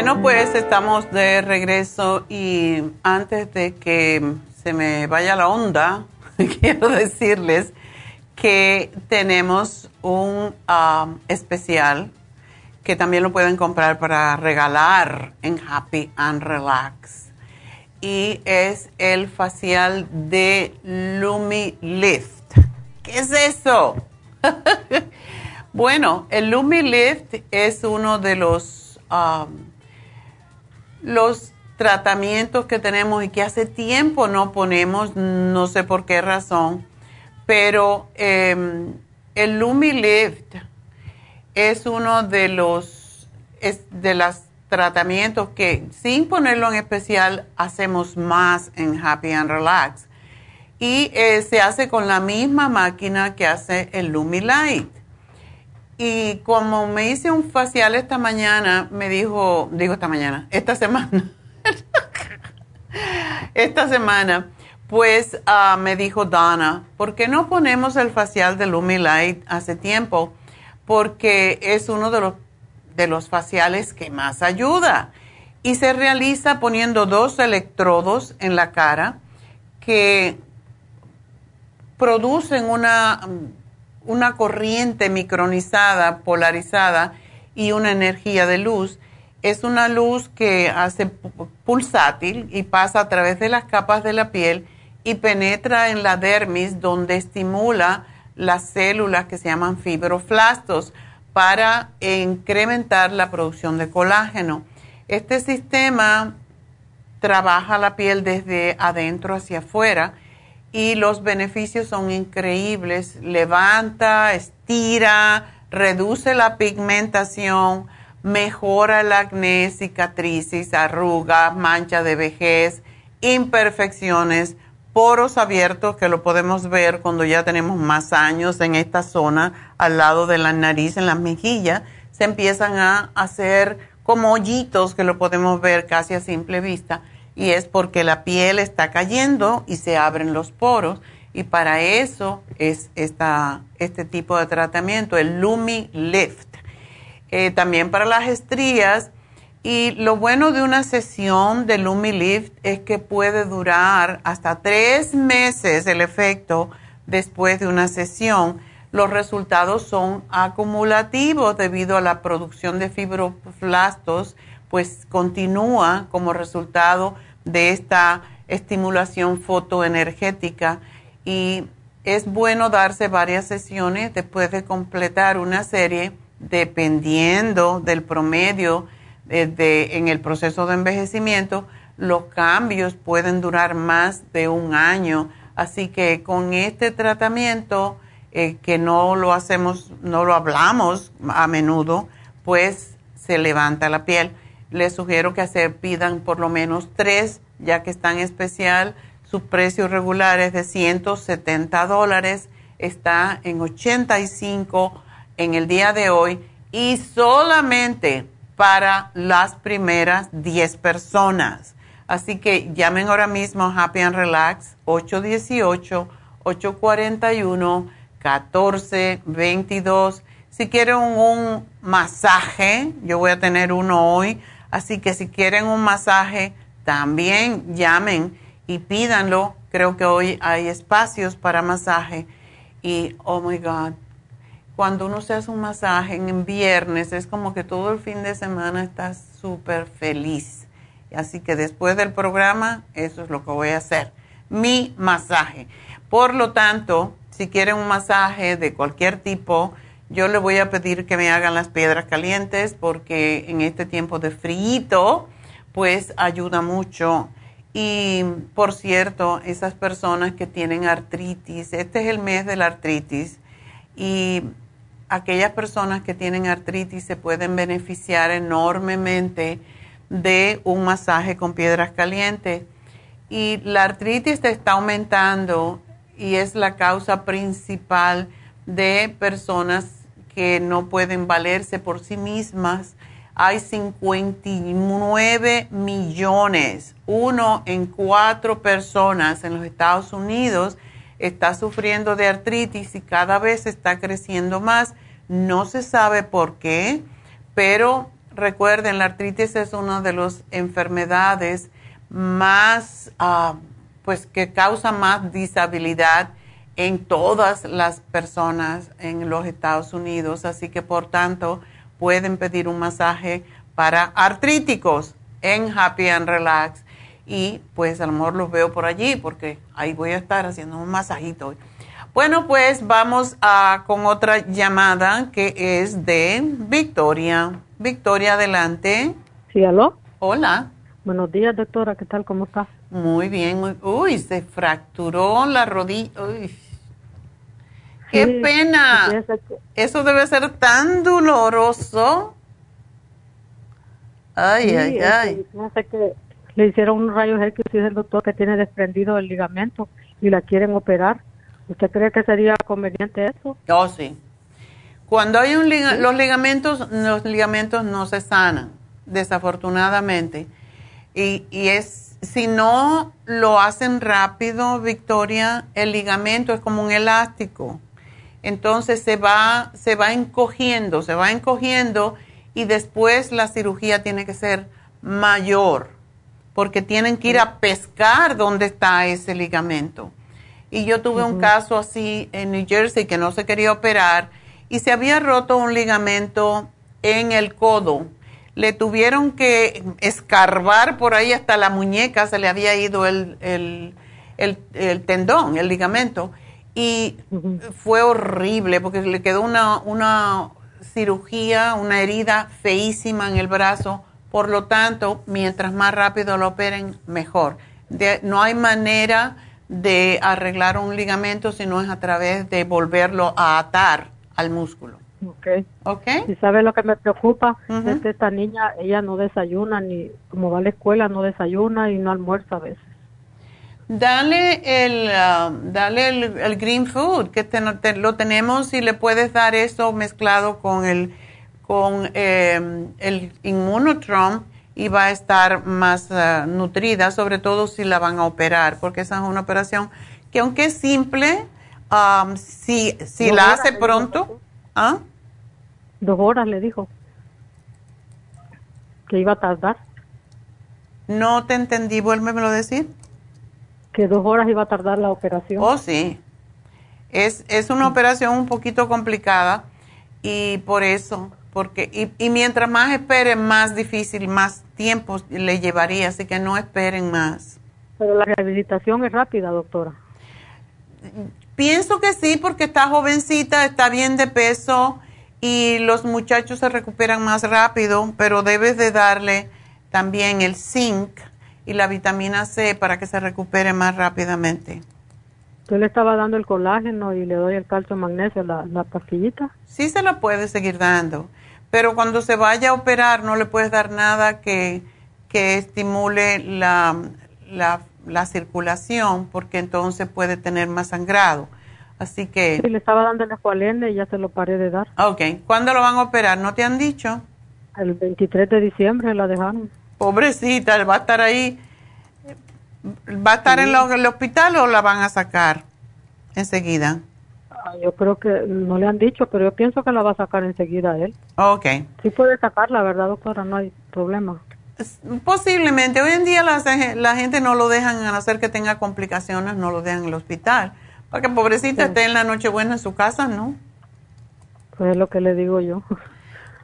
Bueno, pues estamos de regreso y antes de que se me vaya la onda, quiero decirles que tenemos un um, especial que también lo pueden comprar para regalar en Happy and Relax. Y es el facial de Lumi Lift. ¿Qué es eso? bueno, el Lumi Lift es uno de los um, los tratamientos que tenemos y que hace tiempo no ponemos, no sé por qué razón, pero em, el LumiLift es uno de los de los tratamientos que sin ponerlo en especial hacemos más en Happy and Relax y eh, se hace con la misma máquina que hace el LumiLight. Y como me hice un facial esta mañana, me dijo, digo esta mañana, esta semana, esta semana, pues ah, me dijo Donna, ¿por qué no ponemos el facial de Lumilight hace tiempo? Porque es uno de los, de los faciales que más ayuda. Y se realiza poniendo dos electrodos en la cara que producen una, una corriente micronizada, polarizada y una energía de luz es una luz que hace pulsátil y pasa a través de las capas de la piel y penetra en la dermis donde estimula las células que se llaman fibroflastos para incrementar la producción de colágeno. Este sistema trabaja la piel desde adentro hacia afuera y los beneficios son increíbles. Levanta, estira, reduce la pigmentación, mejora el acné, cicatrices, arrugas, mancha de vejez, imperfecciones, poros abiertos que lo podemos ver cuando ya tenemos más años en esta zona, al lado de la nariz, en las mejillas, se empiezan a hacer como hoyitos que lo podemos ver casi a simple vista y es porque la piel está cayendo y se abren los poros y para eso es esta, este tipo de tratamiento, el Lumi Lift. Eh, también para las estrías. Y lo bueno de una sesión de Lumilift es que puede durar hasta tres meses el efecto después de una sesión. Los resultados son acumulativos debido a la producción de fibroblastos, pues continúa como resultado de esta estimulación fotoenergética y es bueno darse varias sesiones después de completar una serie dependiendo del promedio de, en el proceso de envejecimiento, los cambios pueden durar más de un año. Así que con este tratamiento, eh, que no lo hacemos, no lo hablamos a menudo, pues se levanta la piel. Les sugiero que se pidan por lo menos tres, ya que están en especial. Su precio regular es de 170 dólares, está en 85 en el día de hoy y solamente para las primeras 10 personas. Así que llamen ahora mismo a Happy and Relax 818-841-1422. Si quieren un masaje, yo voy a tener uno hoy, así que si quieren un masaje, también llamen y pídanlo. Creo que hoy hay espacios para masaje. Y, oh my God, cuando uno se hace un masaje en viernes, es como que todo el fin de semana estás súper feliz. Así que después del programa, eso es lo que voy a hacer, mi masaje. Por lo tanto, si quieren un masaje de cualquier tipo, yo le voy a pedir que me hagan las piedras calientes porque en este tiempo de frío, pues ayuda mucho. Y por cierto, esas personas que tienen artritis, este es el mes de la artritis y aquellas personas que tienen artritis se pueden beneficiar enormemente de un masaje con piedras calientes. Y la artritis está aumentando y es la causa principal de personas que no pueden valerse por sí mismas. Hay 59 millones, uno en cuatro personas en los Estados Unidos está sufriendo de artritis y cada vez está creciendo más. No se sabe por qué, pero recuerden, la artritis es una de las enfermedades más, ah, pues que causa más disabilidad en todas las personas en los Estados Unidos. Así que, por tanto, pueden pedir un masaje para artríticos en Happy and Relax y pues a lo mejor los veo por allí porque ahí voy a estar haciendo un masajito. Bueno, pues vamos a, con otra llamada que es de Victoria. Victoria, adelante. Sí, aló. Hola. Buenos días, doctora. ¿Qué tal? ¿Cómo está? Muy bien. Muy, uy, se fracturó la rodilla. Uy. ¡Qué pena! Eso debe ser tan doloroso. Ay, ay, ay. que le hicieron un rayo X y dice el doctor que tiene desprendido el ligamento y la quieren operar. ¿Usted cree que sería conveniente eso? Oh, sí. Cuando hay un los ligamentos, los ligamentos no se sanan, desafortunadamente. Y, y es si no lo hacen rápido, Victoria, el ligamento es como un elástico. Entonces se va, se va encogiendo, se va encogiendo y después la cirugía tiene que ser mayor porque tienen que ir a pescar dónde está ese ligamento. Y yo tuve un caso así en New Jersey que no se quería operar y se había roto un ligamento en el codo. Le tuvieron que escarbar por ahí hasta la muñeca, se le había ido el, tendón, el ligamento. Y fue horrible porque le quedó una, una cirugía, una herida feísima en el brazo. Por lo tanto, mientras más rápido lo operen, mejor. no hay manera de arreglar un ligamento si no es a través de volverlo a atar al músculo. Ok. Ok. ¿Y sabe lo que me preocupa? Es que esta niña, ella no desayuna, ni como va a la escuela, no desayuna y no almuerza a veces. Dale el, um, dale el, green food, que lo tenemos y le puedes dar eso mezclado con el, con em, el inmunotrom y va a estar más uh, nutrida, sobre todo si la van a operar, porque esa es una operación que aunque es simple, um, si, si la hace pronto... ¿ah? Dos horas le dijo que iba a tardar. No te entendí, vuélvemelo a decir. Que dos horas iba a tardar la operación. Oh, sí. Es, es una operación un poquito complicada y por eso, porque y, y mientras más esperen, más difícil, más tiempo le llevaría, así que no esperen más. Pero la rehabilitación es rápida, doctora. Pienso que sí, porque está jovencita, está bien de peso y los muchachos se recuperan más rápido, pero debes de darle también el zinc y la vitamina C para que se recupere más rápidamente. Yo le estaba dando el colágeno y le doy el calcio magnesio, la, la pastillita. Sí se la puede seguir dando, pero cuando se vaya a operar no le puedes dar nada que, que estimule la, la, la circulación porque entonces puede tener más sangrado. Así que... Sí, le estaba dando el escualene y ya se lo paré de dar. Ok. ¿Cuándo lo van a operar? ¿No te han dicho? El 23 de diciembre la dejaron. Pobrecita, va a estar ahí. ¿Va a estar en, el hospital o la van a sacar enseguida? Ah, yo creo que no le han dicho, pero yo pienso que la va a sacar enseguida él. Ok. Sí puede sacarla, ¿verdad, doctora? No hay problema. Posiblemente. Hoy en día la, la gente no lo dejan hacer que tenga complicaciones, no lo dejan en el hospital. Para que pobrecita esté en la Nochebuena en su casa, ¿no? Pues es lo que le digo yo.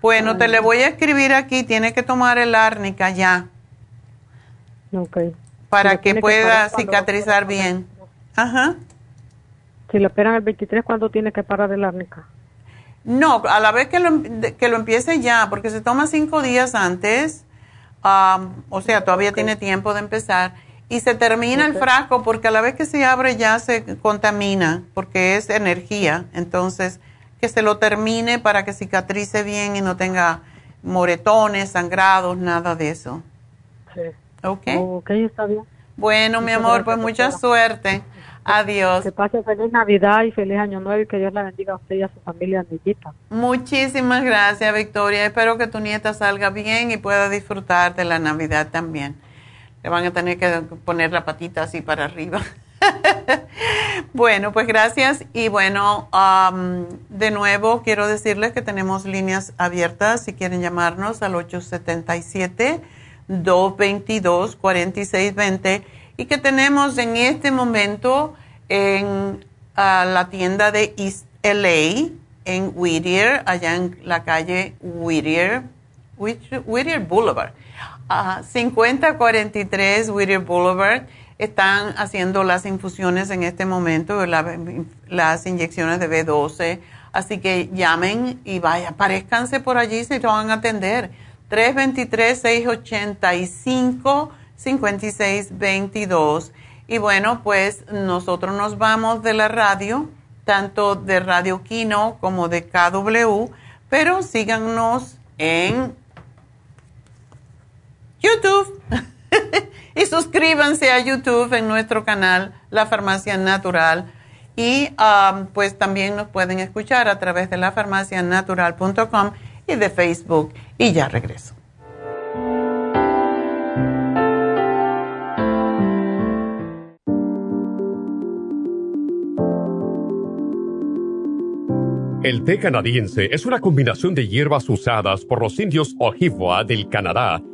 Bueno, te le voy a escribir aquí, tiene que tomar el árnica ya. Ok. Para que pueda cicatrizar bien. Ajá. Si le esperan el 23, ¿cuándo tiene que parar el árnica? No, a la vez que lo, que lo empiece ya, porque se toma cinco días antes, o sea, todavía tiene tiempo de empezar y se termina el frasco porque a la vez que se abre ya se contamina porque es energía. Entonces, que se lo termine para que cicatrice bien y no tenga moretones, sangrados, nada de eso. Sí. ¿Ok? Ok, está bien. Bueno, mi amor, pues mucha suerte. Adiós. Que pase feliz Navidad y feliz Año Nuevo y que Dios la bendiga a usted y a su familia, nietita. Muchísimas gracias, Victoria. Espero que tu nieta salga bien y pueda disfrutar de la Navidad también. Le van a tener que poner la patita así para arriba. bueno, pues gracias. Y bueno, um, de nuevo quiero decirles que tenemos líneas abiertas. Si quieren llamarnos al 877-222-4620 y que tenemos en este momento en la tienda de East LA en Whittier, allá en la calle Whittier, Whittier Boulevard. 5043 Whittier Boulevard están haciendo las infusiones en este momento, las inyecciones de B12. Así que llamen y vaya, parezcanse por allí si lo van a atender. 323-685-5622. Y bueno, pues nosotros nos vamos de la radio, tanto de Radio Kino como de KW, pero síganos en YouTube. y suscríbanse a YouTube en nuestro canal, La Farmacia Natural. Y um, pues también nos pueden escuchar a través de lafarmacianatural.com y de Facebook. Y ya regreso. El té canadiense es una combinación de hierbas usadas por los indios Ojibwa del Canadá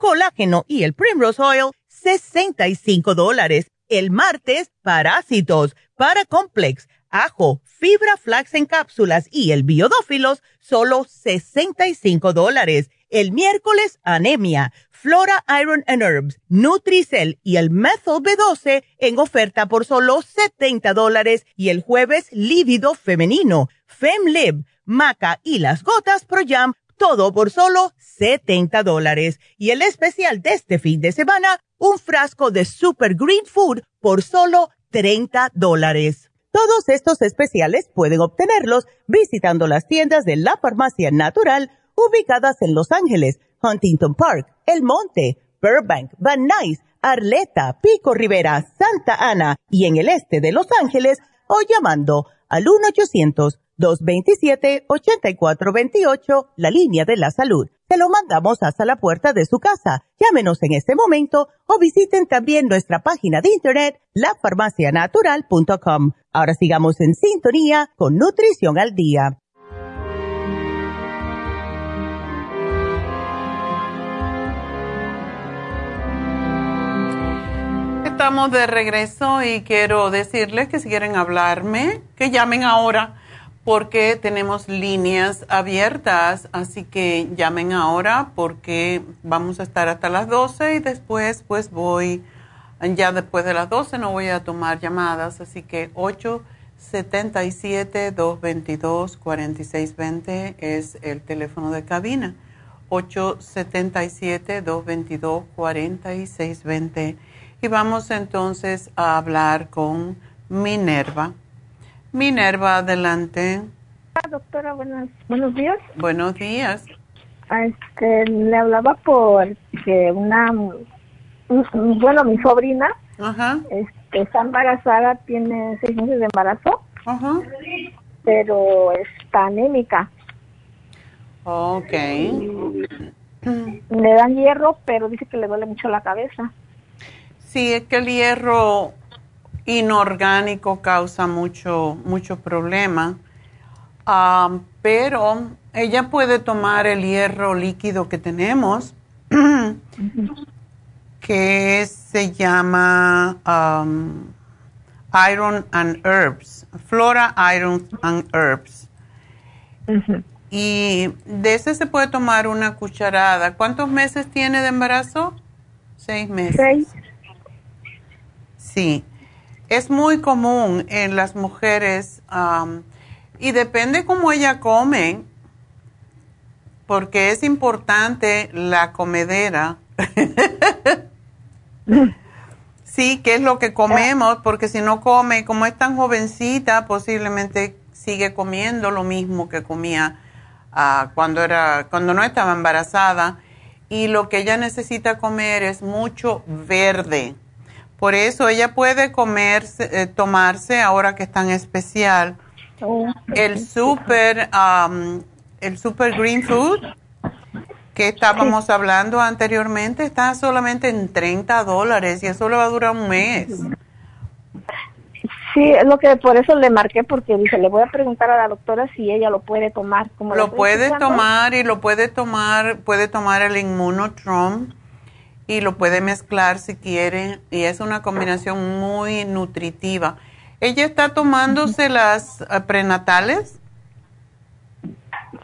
colágeno y el Primrose Oil, 65 dólares. El martes, parásitos, Paracomplex, ajo, fibra flax en cápsulas y el biodófilos, solo 65 dólares. El miércoles, anemia, Flora Iron and Herbs, Nutricel y el Methyl B12 en oferta por solo 70 dólares. Y el jueves, lívido femenino, FemLib, Maca y las gotas Pro Jam, todo por solo 70 dólares. Y el especial de este fin de semana, un frasco de Super Green Food por solo 30 dólares. Todos estos especiales pueden obtenerlos visitando las tiendas de la farmacia natural ubicadas en Los Ángeles, Huntington Park, El Monte, Burbank, Van Nuys, Arleta, Pico Rivera, Santa Ana y en el este de Los Ángeles o llamando al 1-800-227-8428, la línea de la salud. Se lo mandamos hasta la puerta de su casa. Llámenos en este momento o visiten también nuestra página de internet, lafarmacianatural.com. Ahora sigamos en sintonía con Nutrición al Día. Estamos de regreso y quiero decirles que si quieren hablarme, que llamen ahora porque tenemos líneas abiertas, así que llamen ahora porque vamos a estar hasta las 12 y después pues voy, ya después de las 12 no voy a tomar llamadas, así que 877-222-4620 es el teléfono de cabina, 877-222-4620 y vamos entonces a hablar con Minerva. Minerva, adelante. Doctora, buenos, buenos días. Buenos días. Este, le hablaba porque una, bueno, mi sobrina Este, está embarazada, tiene seis meses de embarazo, pero está anémica. Ok. Le dan hierro, pero dice que le duele mucho la cabeza. Sí, es que el hierro inorgánico causa mucho, mucho problema. Pero ella puede tomar el hierro líquido que tenemos, que se llama um, Iron and Herbs, Flora Iron and Herbs. Y de ese se puede tomar una cucharada. ¿Cuántos meses tiene de embarazo? Seis meses. Seis. Sí, es muy común en las mujeres y depende cómo ella come, porque es importante la comedera. sí, qué es lo que comemos, porque si no come, como es tan jovencita, posiblemente sigue comiendo lo mismo que comía ah, cuando, era, cuando no estaba embarazada. Y lo que ella necesita comer es mucho verde. Por eso ella puede comer, eh, tomarse, ahora que es tan especial, oh, el super, el super green food que estábamos hablando anteriormente está solamente en 30 dólares y eso le va a durar un mes. Sí, es lo que por eso le marqué porque dije, le voy a preguntar a la doctora si ella lo puede tomar. Como lo puede tomar y lo puede tomar, puede tomar el Immunotrom y lo puede mezclar si quiere y es una combinación muy nutritiva. ¿Ella está tomándose las eh, prenatales?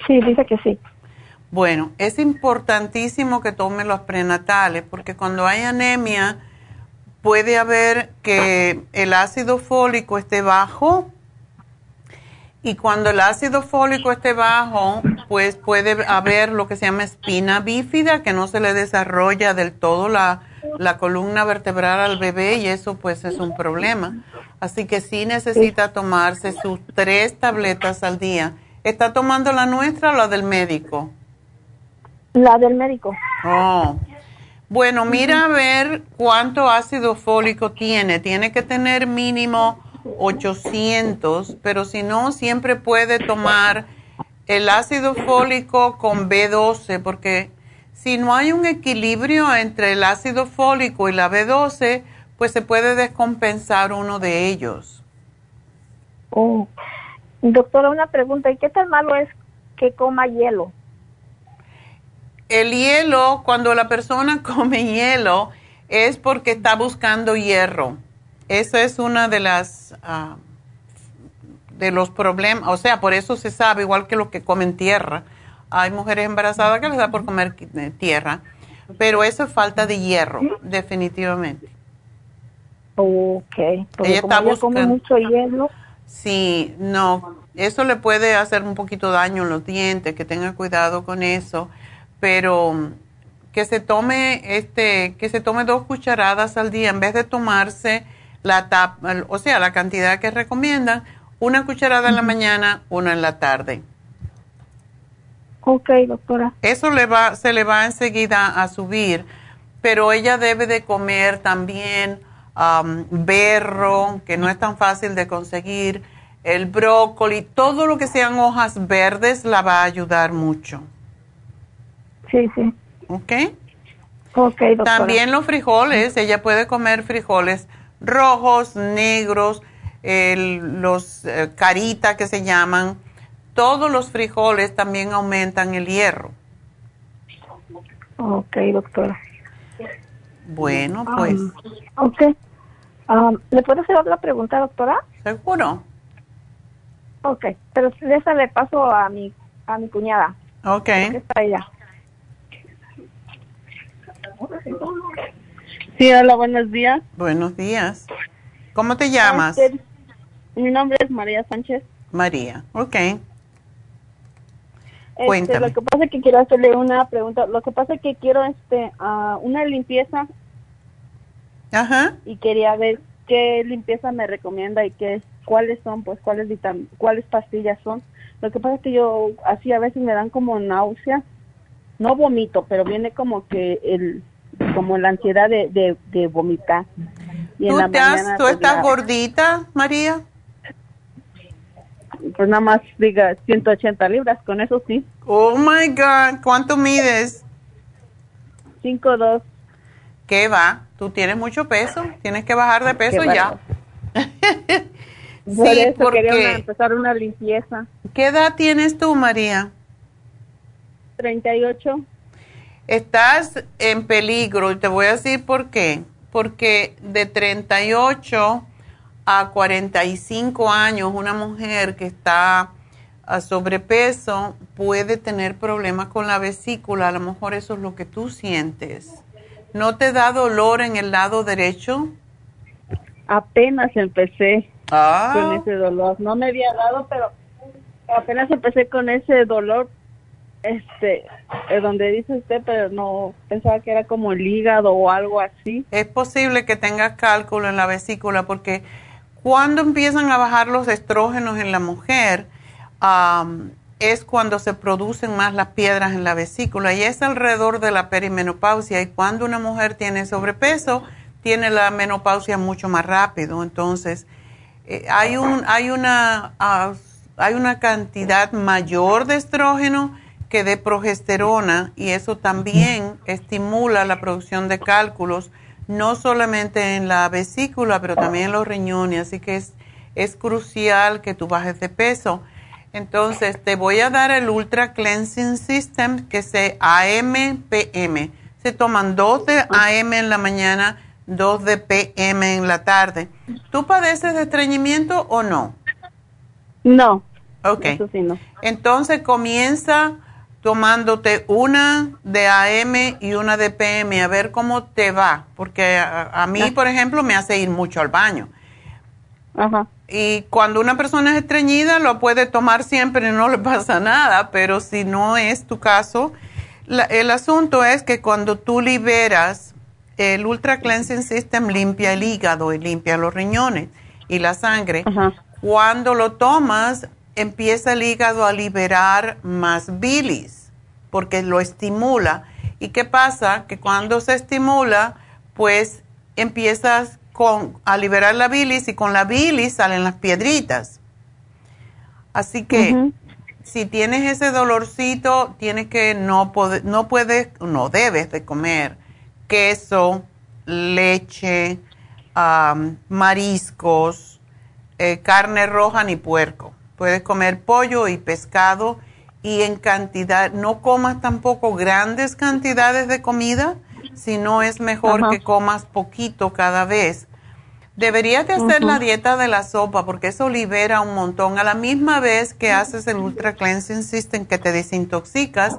Sí, dice que sí. Bueno, es importantísimo que tome los prenatales porque cuando hay anemia puede haber que el ácido fólico esté bajo y cuando el ácido fólico esté bajo, pues puede haber lo que se llama espina bífida, que no se le desarrolla del todo la, la columna vertebral al bebé y eso pues es un problema. Así que sí necesita tomarse sus tres tabletas al día. ¿Está tomando la nuestra o la del médico? La del médico. Oh. Bueno, mira a ver cuánto ácido fólico tiene. Tiene que tener mínimo 800, pero si no, siempre puede tomar el ácido fólico con B12, porque si no hay un equilibrio entre el ácido fólico y la B12, pues se puede descompensar uno de ellos. Oh. Doctora, una pregunta, ¿y qué tan malo es que coma hielo? El hielo, cuando la persona come hielo, es porque está buscando hierro. Eso es una de las ah, de los problemas, o sea, por eso se sabe, igual que los que comen tierra. Hay mujeres embarazadas que les da por comer eh, tierra, pero eso es falta de hierro, definitivamente. Ok, ella está come mucho hierro. Sí, no, eso le puede hacer un poquito daño en los dientes, que tenga cuidado con eso, pero que se tome este, que se tome dos cucharadas al día en vez de tomarse la tapa, o sea, la cantidad que recomiendan, una cucharada en la mañana, una en la tarde. Ok, doctora. Eso le va, se le va enseguida a subir, pero ella debe de comer también um, berro, que no es tan fácil de conseguir, el brócoli, todo lo que sean hojas verdes la va a ayudar mucho. Sí, sí. ¿Ok? Ok, doctora. También los frijoles, ella puede comer frijoles rojos, negros, los eh, carita que se llaman, todos los frijoles también aumentan el hierro. Ok, doctora. Bueno, um, pues. ok. Um, ¿Le puedo hacer otra pregunta, doctora? Seguro. Ok, pero esa le paso a mi, a mi cuñada. Ok. Está ella. Sí, hola, buenos días. Buenos días. ¿Cómo te llamas? Este, mi nombre es María Sánchez. María, ok. Este, Cuéntame. Lo que pasa es que quiero hacerle una pregunta. Lo que pasa es que quiero este uh, una limpieza. Ajá. Y quería ver qué limpieza me recomienda y qué cuáles son, pues cuáles cuáles pastillas son. Lo que pasa es que yo así a veces me dan como náuseas. No vomito, pero viene como que el como la ansiedad de, de, vomitar. Y ¿Tú, ¿tú estás gordita, María? Pues nada más diga 180 libras, con eso sí. Oh my God, ¿cuánto mides? 5'2. ¿Qué va? Tú tienes mucho peso, tienes que bajar de peso ya. sí, porque quería empezar una limpieza. ¿Qué edad tienes tú, María? 38 estás en peligro y te voy a decir por qué. Porque de 38 a 45 años, una mujer que está a sobrepeso puede tener problemas con la vesícula. A lo mejor eso es lo que tú sientes. ¿No te da dolor en el lado derecho? Apenas empecé ah. con ese dolor. No me había dado, pero apenas empecé con ese dolor este, es donde dice usted, pero no pensaba que era como el hígado o algo así. Es posible que tenga cálculo en la vesícula porque cuando empiezan a bajar los estrógenos en la mujer, es cuando se producen más las piedras en la vesícula y es alrededor de la perimenopausia y cuando una mujer tiene sobrepeso, tiene la menopausia mucho más rápido. Entonces, eh, hay, un, hay, una, ah, hay una cantidad mayor de estrógeno que de progesterona y eso también estimula la producción de cálculos, no solamente en la vesícula, pero también en los riñones, así que es, es crucial que tú bajes de peso. Entonces, te voy a dar el Ultra Cleansing System, que es AM-PM. Se toman dos de AM en la mañana, dos de PM en la tarde. ¿Tú padeces de estreñimiento o no? No. Ok. Eso sí, no. Entonces, comienza tomándote una de AM y una de PM, a ver cómo te va, porque a, mí, por ejemplo, me hace ir mucho al baño. Ajá. Y cuando una persona es estreñida, lo puede tomar siempre y no le pasa nada, pero si no es tu caso, el asunto es que cuando tú liberas el Ultra Cleansing System limpia el hígado y limpia los riñones y la sangre. Cuando lo tomas, empieza el hígado a liberar más bilis porque lo estimula. ¿Y qué pasa? Que cuando se estimula, pues empiezas con, a liberar la bilis y con la bilis salen las piedritas. Así que si tienes ese dolorcito, tienes que no, no puedes, no debes de comer queso, leche, mariscos, eh, carne roja ni puerco. Puedes comer pollo y pescado y en cantidad, no comas tampoco grandes cantidades de comida, sino es mejor que comas poquito cada vez. Deberías de hacer la dieta de la sopa porque eso libera un montón. A la misma vez que haces el Ultra Cleansing System que te desintoxicas,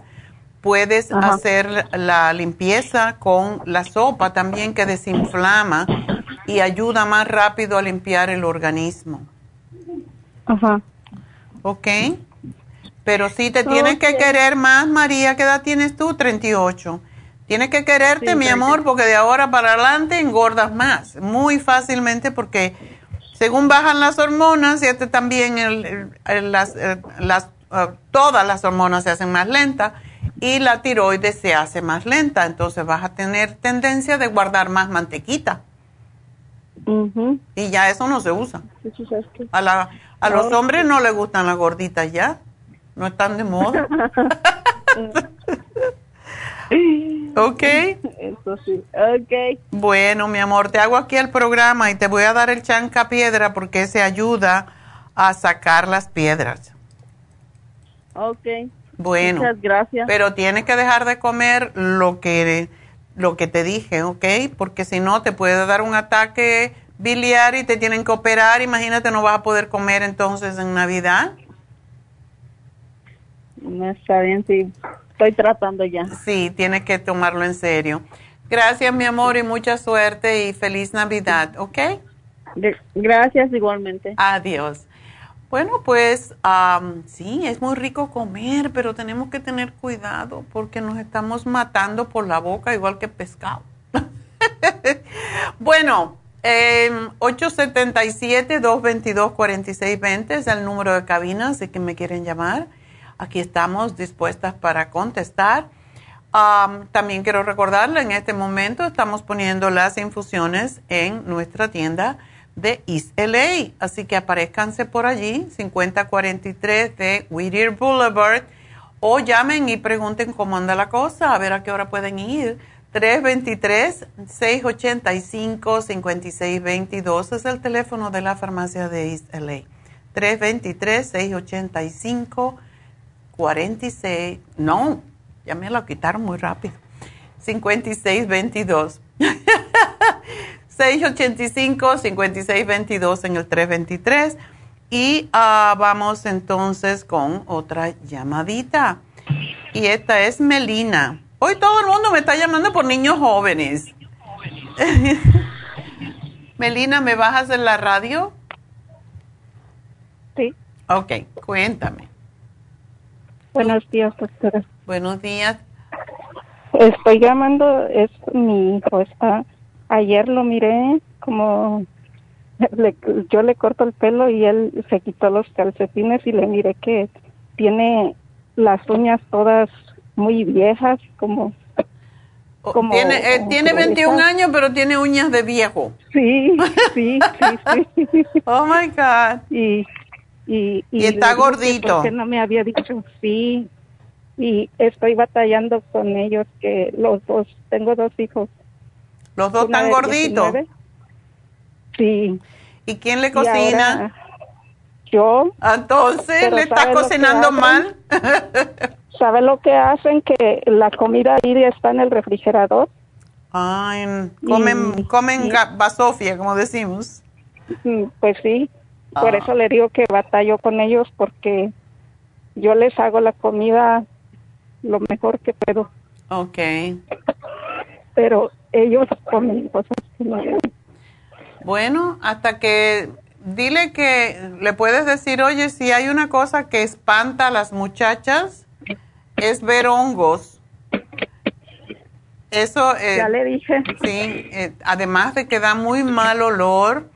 puedes hacer la limpieza con la sopa también que desinflama y ayuda más rápido a limpiar el organismo. Ajá. ¿Ok? Pero si te tienes que querer más, María, ¿qué edad tienes tú? 38. Tienes que quererte, mi amor, porque de ahora para adelante engordas más, muy fácilmente, porque según bajan las hormonas, y este también el, las, eh, las, uh, todas las hormonas se hacen más lentas y la tiroides se hace más lenta, entonces vas a tener tendencia de guardar más mantequita. Y ya eso no se usa. A, la, a los hombres no les gustan las gorditas ya, no están de moda. ¿Ok? Eso sí, ok. Bueno, mi amor, te hago aquí el programa y te voy a dar el chanca piedra porque se ayuda a sacar las piedras. Ok. Bueno. Muchas gracias. Pero tienes que dejar de comer lo que lo que te dije, ¿ok? Porque si no, te puede dar un ataque biliar y te tienen que operar. Imagínate, no vas a poder comer entonces en Navidad. No está bien, sí. Estoy tratando ya. Sí, tienes que tomarlo en serio. Gracias, mi amor, y mucha suerte y feliz Navidad, ¿ok? Gracias igualmente. Adiós. Bueno, pues sí, es muy rico comer, pero tenemos que tener cuidado porque nos estamos matando por la boca igual que pescado. bueno, eh, 877-222-4620 es el número de cabina, así que me quieren llamar. Aquí estamos dispuestas para contestar. también quiero recordarle, en este momento estamos poniendo las infusiones en nuestra tienda de East LA. Así que aparezcanse por allí, 5043 de Whittier Boulevard, o llamen y pregunten cómo anda la cosa, a ver a qué hora pueden ir. 323-685-5622 es el teléfono de la farmacia de East LA. 323-685-46, no, ya me lo quitaron muy rápido. 5622. 685-5622 en el 323. Y ah, vamos entonces con otra llamadita. Y esta es Melina. Hoy todo el mundo me está llamando por niños jóvenes. Melina, ¿me bajas en la radio? Sí. Ok, cuéntame. Buenos días, doctora. Buenos días. Estoy llamando, es mi hijo, está, ayer lo miré como yo le corto el pelo y él se quitó los calcetines y le miré que tiene las uñas todas muy viejas, como... como tiene eh, tiene 21 años, pero tiene uñas de viejo. Sí, sí, sí, sí. oh, my God. Y, y, y, está gordito. Que no me había dicho sí. Y estoy batallando con ellos, que los dos, tengo dos hijos. ¿Los dos están gorditos? Sí. ¿Y quién le cocina? yo. Entonces, ¿le está cocinando mal? ¿Sabe lo que hacen? Que la comida ahí está en el refrigerador. Ay, comen, comen basofia, como decimos. Mm, pues sí, por ah. eso le digo que batallo con ellos porque yo les hago la comida lo mejor que puedo. Ok. Pero ellos comen cosas que no bueno, hasta que dile que le puedes decir, oye, si hay una cosa que espanta a las muchachas, es ver hongos. Eso. Eh, ya le dije. Sí, eh, además de que da muy mal olor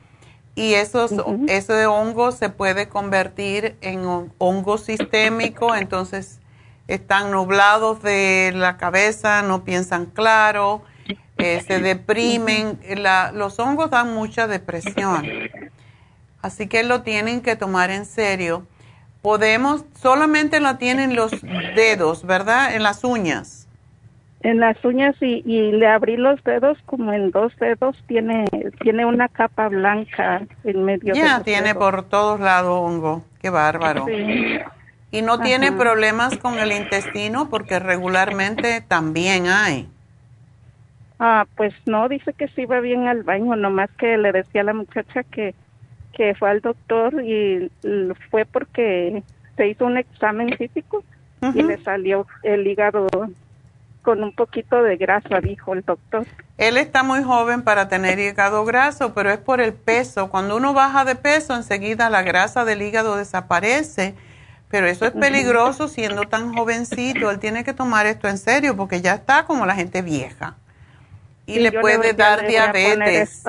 y esos, ese hongo se puede convertir en hongo sistémico, entonces están nublados de la cabeza, no piensan claro se deprimen, los hongos dan mucha depresión. Así que lo tienen que tomar en serio. Podemos, solamente lo tienen los dedos, ¿verdad? En las uñas. En las uñas y, y le abrí los dedos como en dos dedos, tiene, tiene una capa blanca en medio. Ya, tiene por todos lados hongo, qué bárbaro. Y no tiene problemas con el intestino porque regularmente también hay. Ah, pues no, dice que sí va bien al baño, nomás que le decía a la muchacha que, que fue al doctor y fue porque se hizo un examen físico y le salió el hígado con un poquito de grasa, dijo el doctor. Él está muy joven para tener hígado graso, pero es por el peso. Cuando uno baja de peso, enseguida la grasa del hígado desaparece. Pero eso es peligroso siendo tan jovencito. Él tiene que tomar esto en serio porque ya está como la gente vieja y le puede dar diabetes.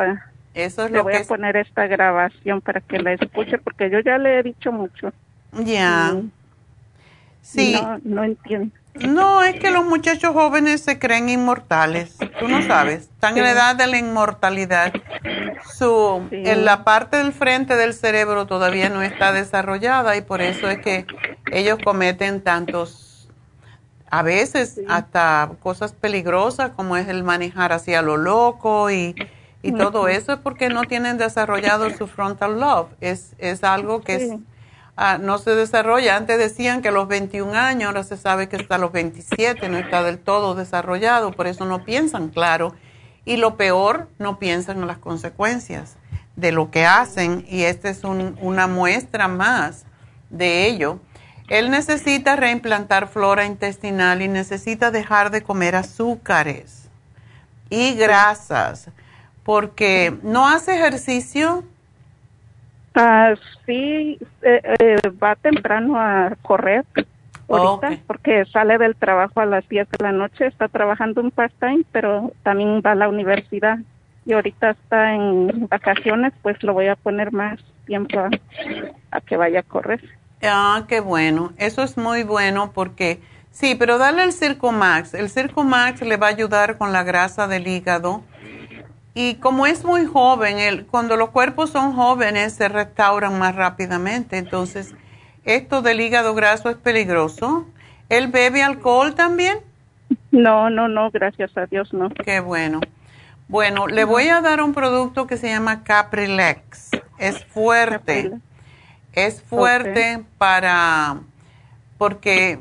Eso es le lo voy que a poner esta grabación para que la escuche porque yo ya le he dicho mucho. Ya. Sí. No, no entiendo. No, es que los muchachos jóvenes se creen inmortales. Tú no sabes. Están en la edad de la inmortalidad. Su, En la parte del frente del cerebro todavía no está desarrollada y por eso es que ellos cometen tantos a veces hasta cosas peligrosas como es el manejar hacia lo loco y, y todo eso es porque no tienen desarrollado su frontal lobe. Es, es algo que ah, no se desarrolla. Antes decían que a los 21 años, ahora se sabe que hasta los 27 no está del todo desarrollado, por eso no piensan claro. Y lo peor, no piensan en las consecuencias de lo que hacen y esta es una muestra más de ello. Él necesita reimplantar flora intestinal y necesita dejar de comer azúcares y grasas, porque no hace ejercicio. Ah, sí, eh, eh, va temprano a correr ahorita porque sale del trabajo a las 10 de la noche, está trabajando un part-time, pero también va a la universidad y ahorita está en vacaciones, pues lo voy a poner más tiempo a que vaya a correr. Ah, qué bueno. Eso es muy bueno porque sí, pero dale el Circo Max. El Circo Max le va a ayudar con la grasa del hígado. Y como es muy joven, el, cuando los cuerpos son jóvenes se restauran más rápidamente. Entonces, esto del hígado graso es peligroso. ¿Él bebe alcohol también? No, no, no, gracias a Dios no. Qué bueno. Bueno, le voy a dar un producto que se llama Caprilex. Es fuerte. Es fuerte para, porque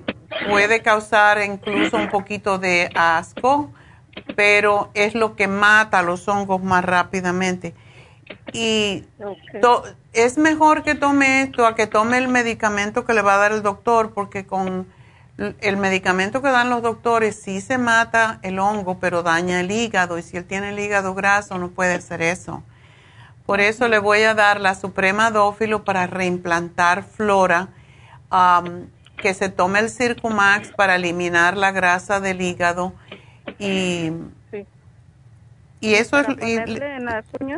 puede causar incluso un poquito de asco, pero es lo que mata los hongos más rápidamente. Y es mejor que tome esto a que tome el medicamento que le va a dar el doctor, porque con el medicamento que dan los doctores sí se mata el hongo, pero daña el hígado. Y si él tiene el hígado graso, no puede hacer eso. Por eso le voy a dar la Suprema Dófilo para reimplantar flora. que se tome el Circumax para eliminar la grasa del hígado y y eso es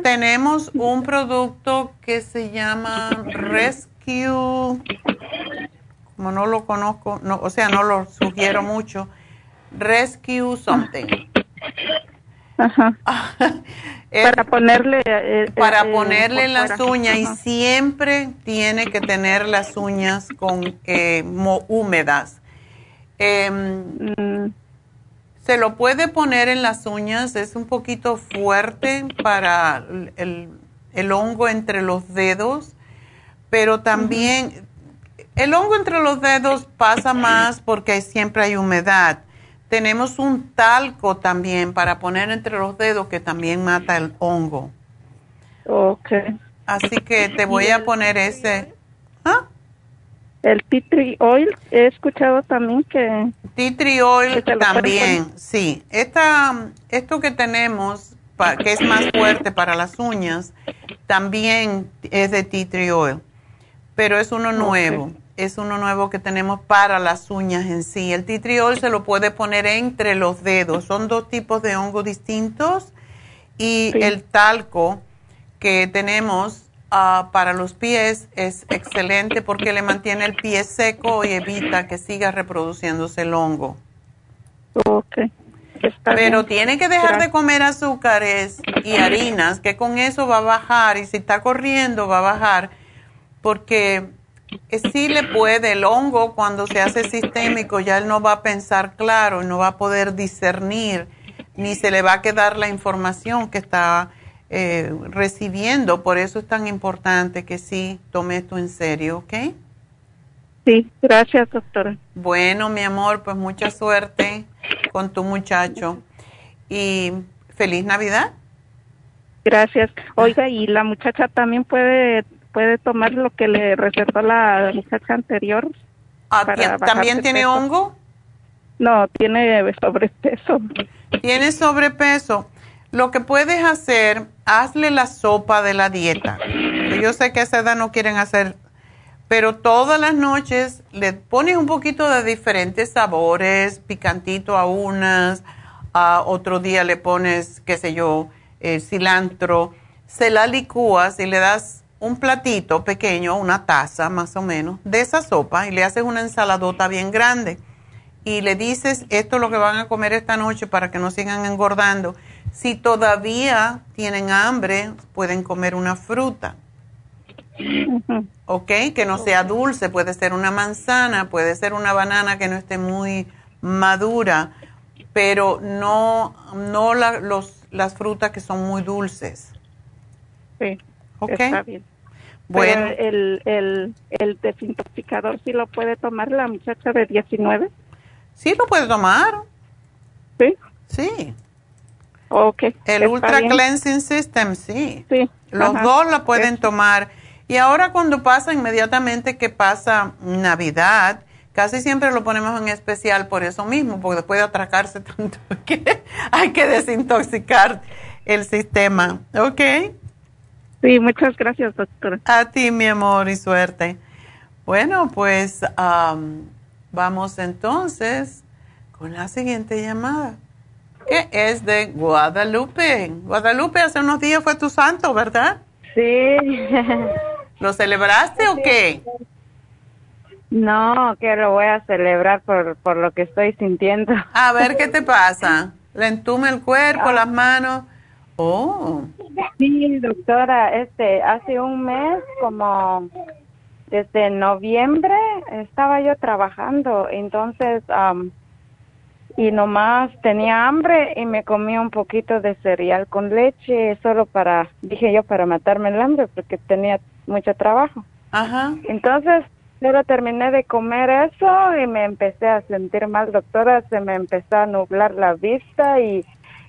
tenemos un producto que se llama Rescue como no lo conozco, no, o sea, no lo sugiero mucho. Rescue something. Ajá. para ponerle eh, para eh, ponerle las uñas y siempre tiene que tener las uñas con eh, húmedas. Em, mm. Se lo puede poner en las uñas, es un poquito fuerte para el, el hongo entre los dedos, pero también el hongo entre los dedos pasa más porque siempre hay humedad. Tenemos un talco también para poner entre los dedos que también mata el hongo. Ok. Así que te voy a poner ese. ¿Ah? El tea tree oil, he escuchado también que... Tea tree oil también, sí. Esta, esto que tenemos, que es más fuerte para las uñas, también es de tea tree oil, pero es uno nuevo. Es uno nuevo que tenemos para las uñas en sí. El oil se lo puede poner entre los dedos. Son dos tipos de hongo distintos y el talco que tenemos Ah, para los pies es excelente porque le mantiene el pie seco y evita que siga reproduciéndose el hongo. Ok. Pero tiene que dejar de comer azúcares y harinas, que con eso va a bajar y si está corriendo va a bajar, porque sí le puede el hongo cuando se hace sistémico, ya él no va a pensar claro, no va a poder discernir, ni se le va a quedar la información que está eh, recibiendo. Por eso es tan importante que sí tome esto en serio, ¿ok? Sí, gracias, doctora. Bueno, mi amor, pues mucha suerte con tu muchacho y feliz Navidad. Gracias. Oiga, y la muchacha también puede puede tomar lo que le recetó la muchacha anterior. Ah, ¿También tiene hongo? No, tiene sobrepeso. Tiene sobrepeso. Lo que puedes hacer, hazle la sopa de la dieta. Yo sé que a esa edad no quieren hacer, pero todas las noches le pones un poquito de diferentes sabores, picantito a unas, a otro día le pones, qué sé yo, eh, cilantro, se la licúas y le das un platito pequeño, una taza más o menos, de esa sopa y le haces una ensaladota bien grande y le dices esto es lo que van a comer esta noche para que no sigan engordando si todavía tienen hambre, pueden comer una fruta. ¿Ok? Que no sea dulce, puede ser una manzana, puede ser una banana que no esté muy madura, pero no, no los, las frutas que son muy dulces. Sí. ¿Ok? Está bien. Bueno. el, el, el desintoxicador sí lo puede tomar la muchacha de 19. Sí, lo puede tomar. Sí. Sí. Okay, el Ultra Cleansing System, sí. Sí. Los dos lo pueden tomar. Y ahora cuando pasa inmediatamente que pasa Navidad, casi siempre lo ponemos en especial por eso mismo, porque después de atracarse tanto que hay que desintoxicar el sistema. ¿Ok? Sí, muchas gracias, doctora. A ti, mi amor, y suerte. Bueno, pues vamos entonces con la siguiente llamada que es de Guadalupe. Guadalupe, hace unos días fue tu santo, ¿verdad? Sí. ¿Lo celebraste o qué? No, que lo voy a celebrar por, por lo que estoy sintiendo. A ver qué te pasa. Le entume el cuerpo, las manos. Oh. Sí, doctora, este, hace un mes, como desde noviembre, estaba yo trabajando, entonces y nomás tenía hambre y me comí un poquito de cereal con leche solo para, dije yo, para matarme el hambre porque tenía mucho trabajo. Ajá. Entonces, solo terminé de comer eso y me empecé a sentir mal, doctora, se me empezó a nublar la vista y,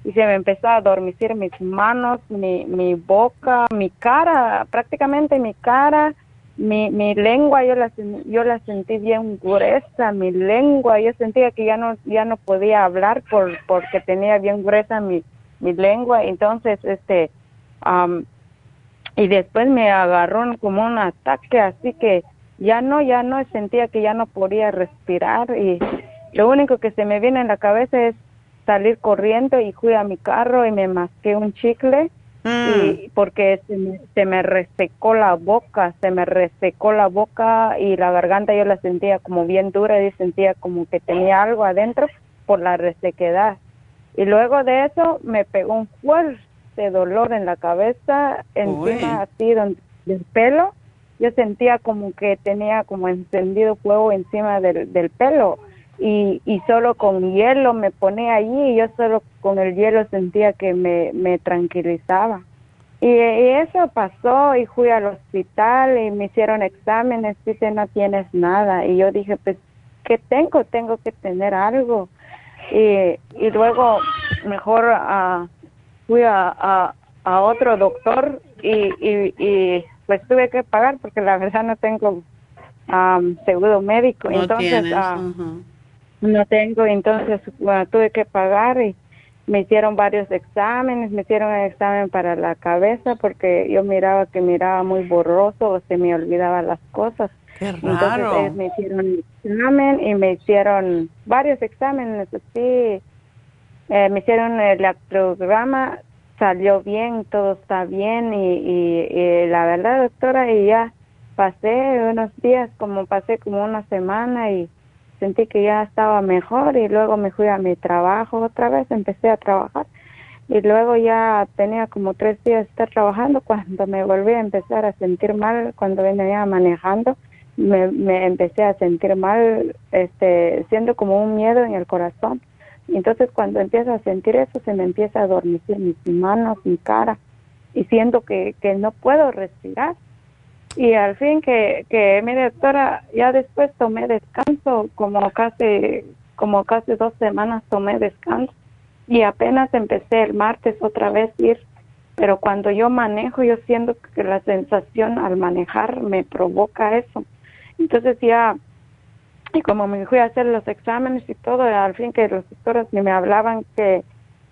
y se me empezó a adormecir mis manos, mi, mi boca, mi cara, prácticamente mi cara mi, mi lengua yo la yo la sentí bien gruesa mi lengua yo sentía que ya no ya no podía hablar por porque tenía bien gruesa mi mi lengua entonces este y después me agarró como un ataque así que ya no, ya no, sentía que ya no podía respirar y lo único que se me viene en la cabeza es salir corriendo y fui a mi carro y me masqué un chicle y porque se me, se me resecó la boca, se me resecó la boca y la garganta yo la sentía como bien dura y sentía como que tenía algo adentro por la resequedad. Y luego de eso me pegó un fuerte dolor en la cabeza, encima así donde, del pelo. Yo sentía como que tenía como encendido fuego encima del, del pelo y, y solo con hielo me ponía allí y yo solo con el hielo sentía que me, me tranquilizaba. Y, eso pasó y fui al hospital y me hicieron exámenes, dice no tienes nada y yo dije pues ¿qué tengo? Tengo que tener algo. Y, y luego mejor uh, fui a, a, a, otro doctor y, y, y, pues tuve que pagar porque la verdad no tengo um, seguro médico. entonces, no tengo, entonces tuve que pagar y me hicieron varios exámenes, me hicieron un examen para la cabeza porque yo miraba que miraba muy borroso o se me olvidaba las cosas. Qué Entonces eh, me hicieron un examen y me hicieron varios exámenes, sí. Eh, me hicieron el electrograma, salió bien, todo está bien y, y, y la verdad, doctora, y ya pasé unos días, como pasé como una semana y sentí que ya estaba mejor y luego me fui a mi trabajo otra vez, empecé a trabajar. Y luego ya tenía como tres días de estar trabajando cuando me volví a empezar a sentir mal cuando venía manejando me, empecé a sentir mal este siendo como un miedo en el corazón. Entonces cuando empiezo a sentir eso se me empieza a adormecer mis manos mi cara y siento que, que no puedo respirar y al fin que, que mi doctora ya después tomé descanso como casi como casi dos semanas tomé descanso. Y apenas empecé el martes otra vez ir. Pero cuando yo manejo yo siento que la sensación al manejar me provoca eso. Entonces ya y como me fui a hacer los exámenes y todo al fin que los doctores me hablaban que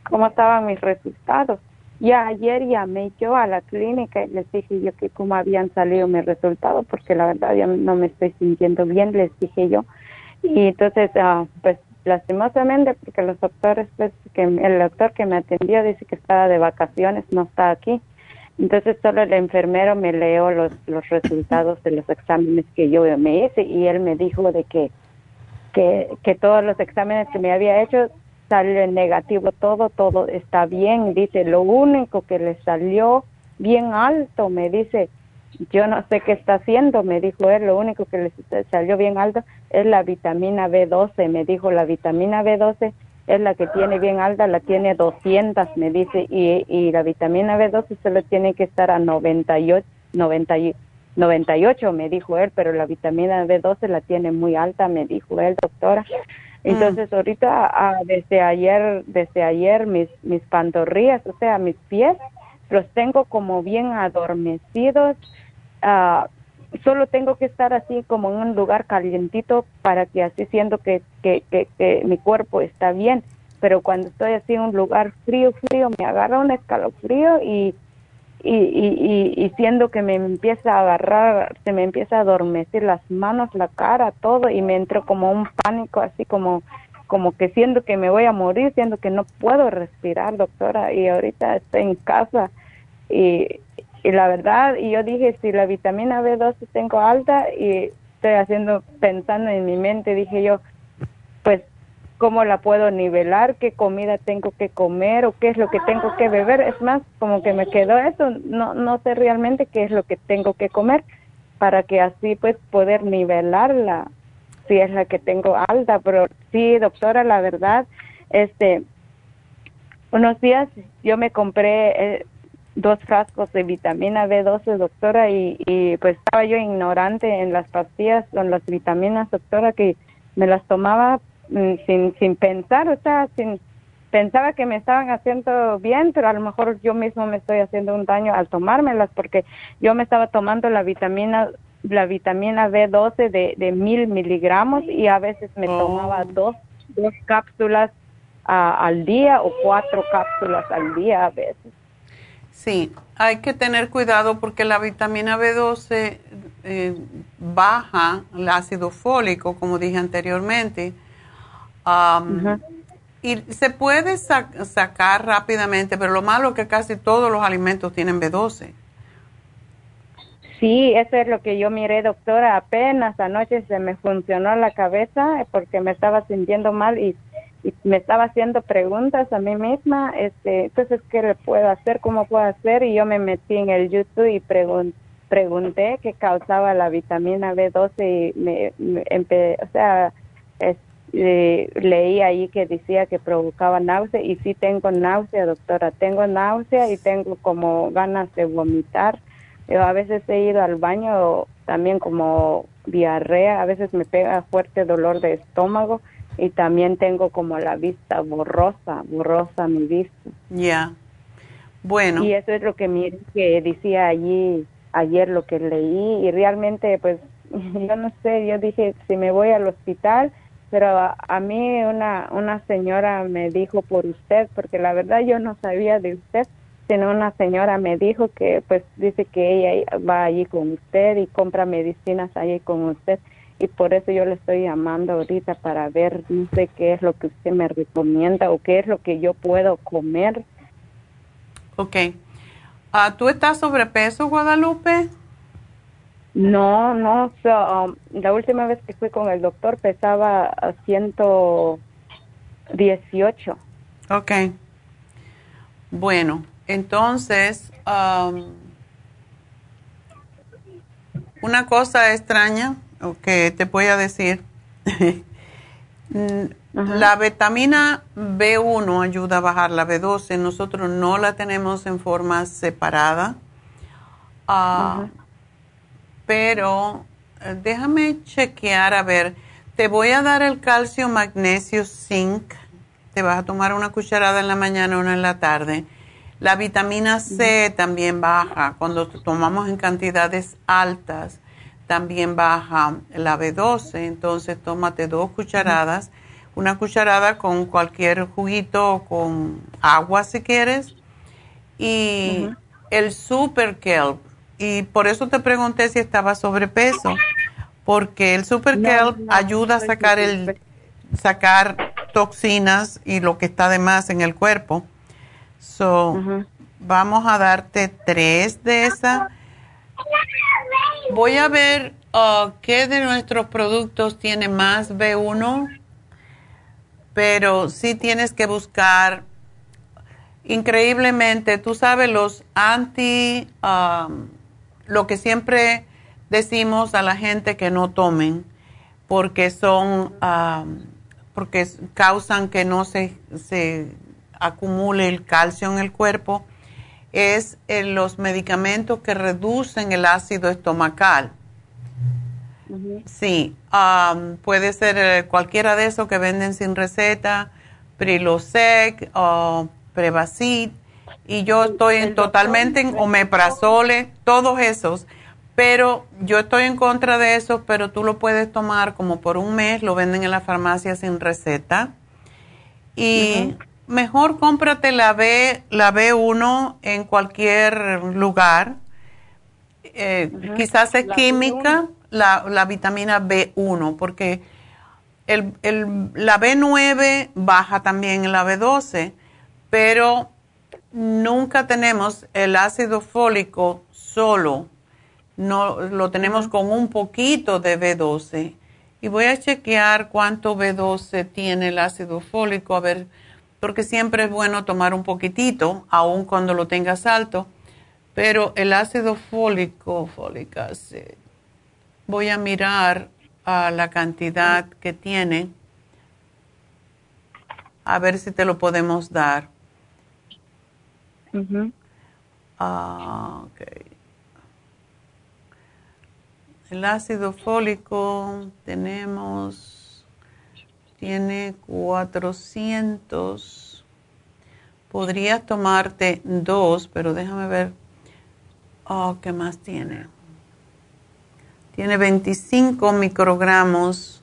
cómo estaban mis resultados ya ayer llamé yo a la clínica y les dije yo que cómo habían salido mis resultados, porque la verdad yo no me estoy sintiendo bien, les dije yo. Y entonces, uh, pues lastimosamente, porque los doctores, pues, que el doctor que me atendió dice que estaba de vacaciones, no está aquí. Entonces solo el enfermero me leyó los, los resultados de los exámenes que yo me hice y él me dijo de que, que, que todos los exámenes que me había hecho salió negativo todo, todo está bien. Dice, lo único que le salió bien alto, me dice, yo no sé qué está haciendo, me dijo él, lo único que le salió bien alto es la vitamina B12, me dijo, la vitamina B12 es la que tiene bien alta, la tiene 200, me dice, y, y la vitamina B12 solo tiene que estar a 98, 90, 98, me dijo él, pero la vitamina B12 la tiene muy alta, me dijo él, doctora. Entonces ahorita ah, desde ayer, desde ayer mis mis pantorrillas, o sea, mis pies los tengo como bien adormecidos. Ah, solo tengo que estar así como en un lugar calientito para que así siento que, que, que, que mi cuerpo está bien. Pero cuando estoy así en un lugar frío, frío, me agarra un escalofrío y y, y, y, siendo que me empieza a agarrar, se me empieza a adormecer las manos, la cara, todo, y me entro como un pánico, así como, como que siento que me voy a morir, siento que no puedo respirar, doctora, y ahorita estoy en casa, y, y la verdad, y yo dije, si la vitamina B12 tengo alta, y estoy haciendo, pensando en mi mente, dije yo, pues cómo la puedo nivelar, qué comida tengo que comer o qué es lo que tengo que beber. Es más, como que me quedó eso, no, no sé realmente qué es lo que tengo que comer para que así pues poder nivelarla, si es la que tengo alta. Pero sí, doctora, la verdad, este, unos días yo me compré eh, dos frascos de vitamina B12, doctora, y, y pues estaba yo ignorante en las pastillas con las vitaminas, doctora, que me las tomaba sin, sin pensar, o sea, sin, pensaba que me estaban haciendo bien, pero a lo mejor yo mismo me estoy haciendo un daño al tomármelas porque yo me estaba tomando la vitamina la vitamina B12 de, de mil miligramos y a veces me oh. tomaba dos, dos cápsulas al día o cuatro cápsulas al día a veces. Sí, hay que tener cuidado porque la vitamina B12 eh, baja el ácido fólico, como dije anteriormente. Um, y se puede sacar rápidamente, pero lo malo es que casi todos los alimentos tienen B12. Sí, eso es lo que yo miré, doctora. Apenas anoche se me funcionó la cabeza porque me estaba sintiendo mal y, me estaba haciendo preguntas a mí misma. Este, entonces, ¿qué le puedo hacer? ¿Cómo puedo hacer? Y yo me metí en el YouTube y pregunté qué causaba la vitamina B12 y me, o sea, leí ahí que decía que provocaba náusea y sí tengo náusea, doctora. Tengo náusea y tengo como ganas de vomitar yo a veces he ido al baño también como diarrea, a veces me pega fuerte dolor de estómago y también tengo como la vista borrosa, borrosa mi vista. Ya. Bueno. Y eso es lo que mire que decía allí ayer lo que leí y realmente pues yo no sé, yo dije si me voy al hospital, pero a, mí una una señora me dijo por usted porque la verdad yo no sabía de usted sino una señora me dijo que pues dice que ella va allí con usted y compra medicinas allí con usted y por eso yo le estoy llamando ahorita para ver no sé qué es lo que usted me recomienda o qué es lo que yo puedo comer. Ok. Uh, ¿Tú estás sobrepeso, Guadalupe? No, no. Um, la última vez que fui con el doctor pesaba a 118. Ok. Bueno, entonces, una cosa extraña que te voy a decir, la vitamina B1 ayuda a bajar la B12, nosotros no la tenemos en forma separada, ah, pero eh, déjame chequear a ver, te voy a dar el calcio, magnesio, zinc, te vas a tomar una cucharada en la mañana, una en la tarde la vitamina C también baja. Cuando tomamos en cantidades altas, también baja la B12. Entonces, tómate dos cucharadas. Una cucharada con cualquier juguito o con agua si quieres. Y el super kelp. Y por eso te pregunté si estaba sobrepeso. Porque el super kelp ayuda a sacar, el, sacar toxinas y lo que está de más en el cuerpo. So, vamos a darte tres de esas. Voy a ver uh, qué de nuestros productos tiene más B1, pero sí tienes que buscar. Increíblemente, tú sabes, los anti, um, lo que siempre decimos a la gente que no tomen, porque son, um, porque causan que no se, se acumule el calcio en el cuerpo es eh, los medicamentos que reducen el ácido estomacal. Sí, puede ser eh, cualquiera de esos que venden sin receta, Prilosec o Prevacid, y yo estoy en, totalmente en omeprazole, todos esos, pero yo estoy en contra de eso, pero tú lo puedes tomar como por un mes, lo venden en la farmacia sin receta. Y mejor cómprate la B, la B1 en cualquier lugar. Eh, quizás es química la, la, vitamina B1, porque el, el, la B9 baja también en la B12, pero nunca tenemos el ácido fólico solo, no lo tenemos con un poquito de B12. Y voy a chequear cuánto B12 tiene el ácido fólico, a ver porque siempre es bueno tomar un poquitito, aun cuando lo tengas alto, pero el ácido fólico, fólica, voy a mirar a la cantidad que tiene, a ver si te lo podemos dar. Ah, el ácido fólico tenemos tiene 400. Podrías tomarte dos, pero déjame ver. Oh, ¿qué más tiene? Tiene 25 microgramos.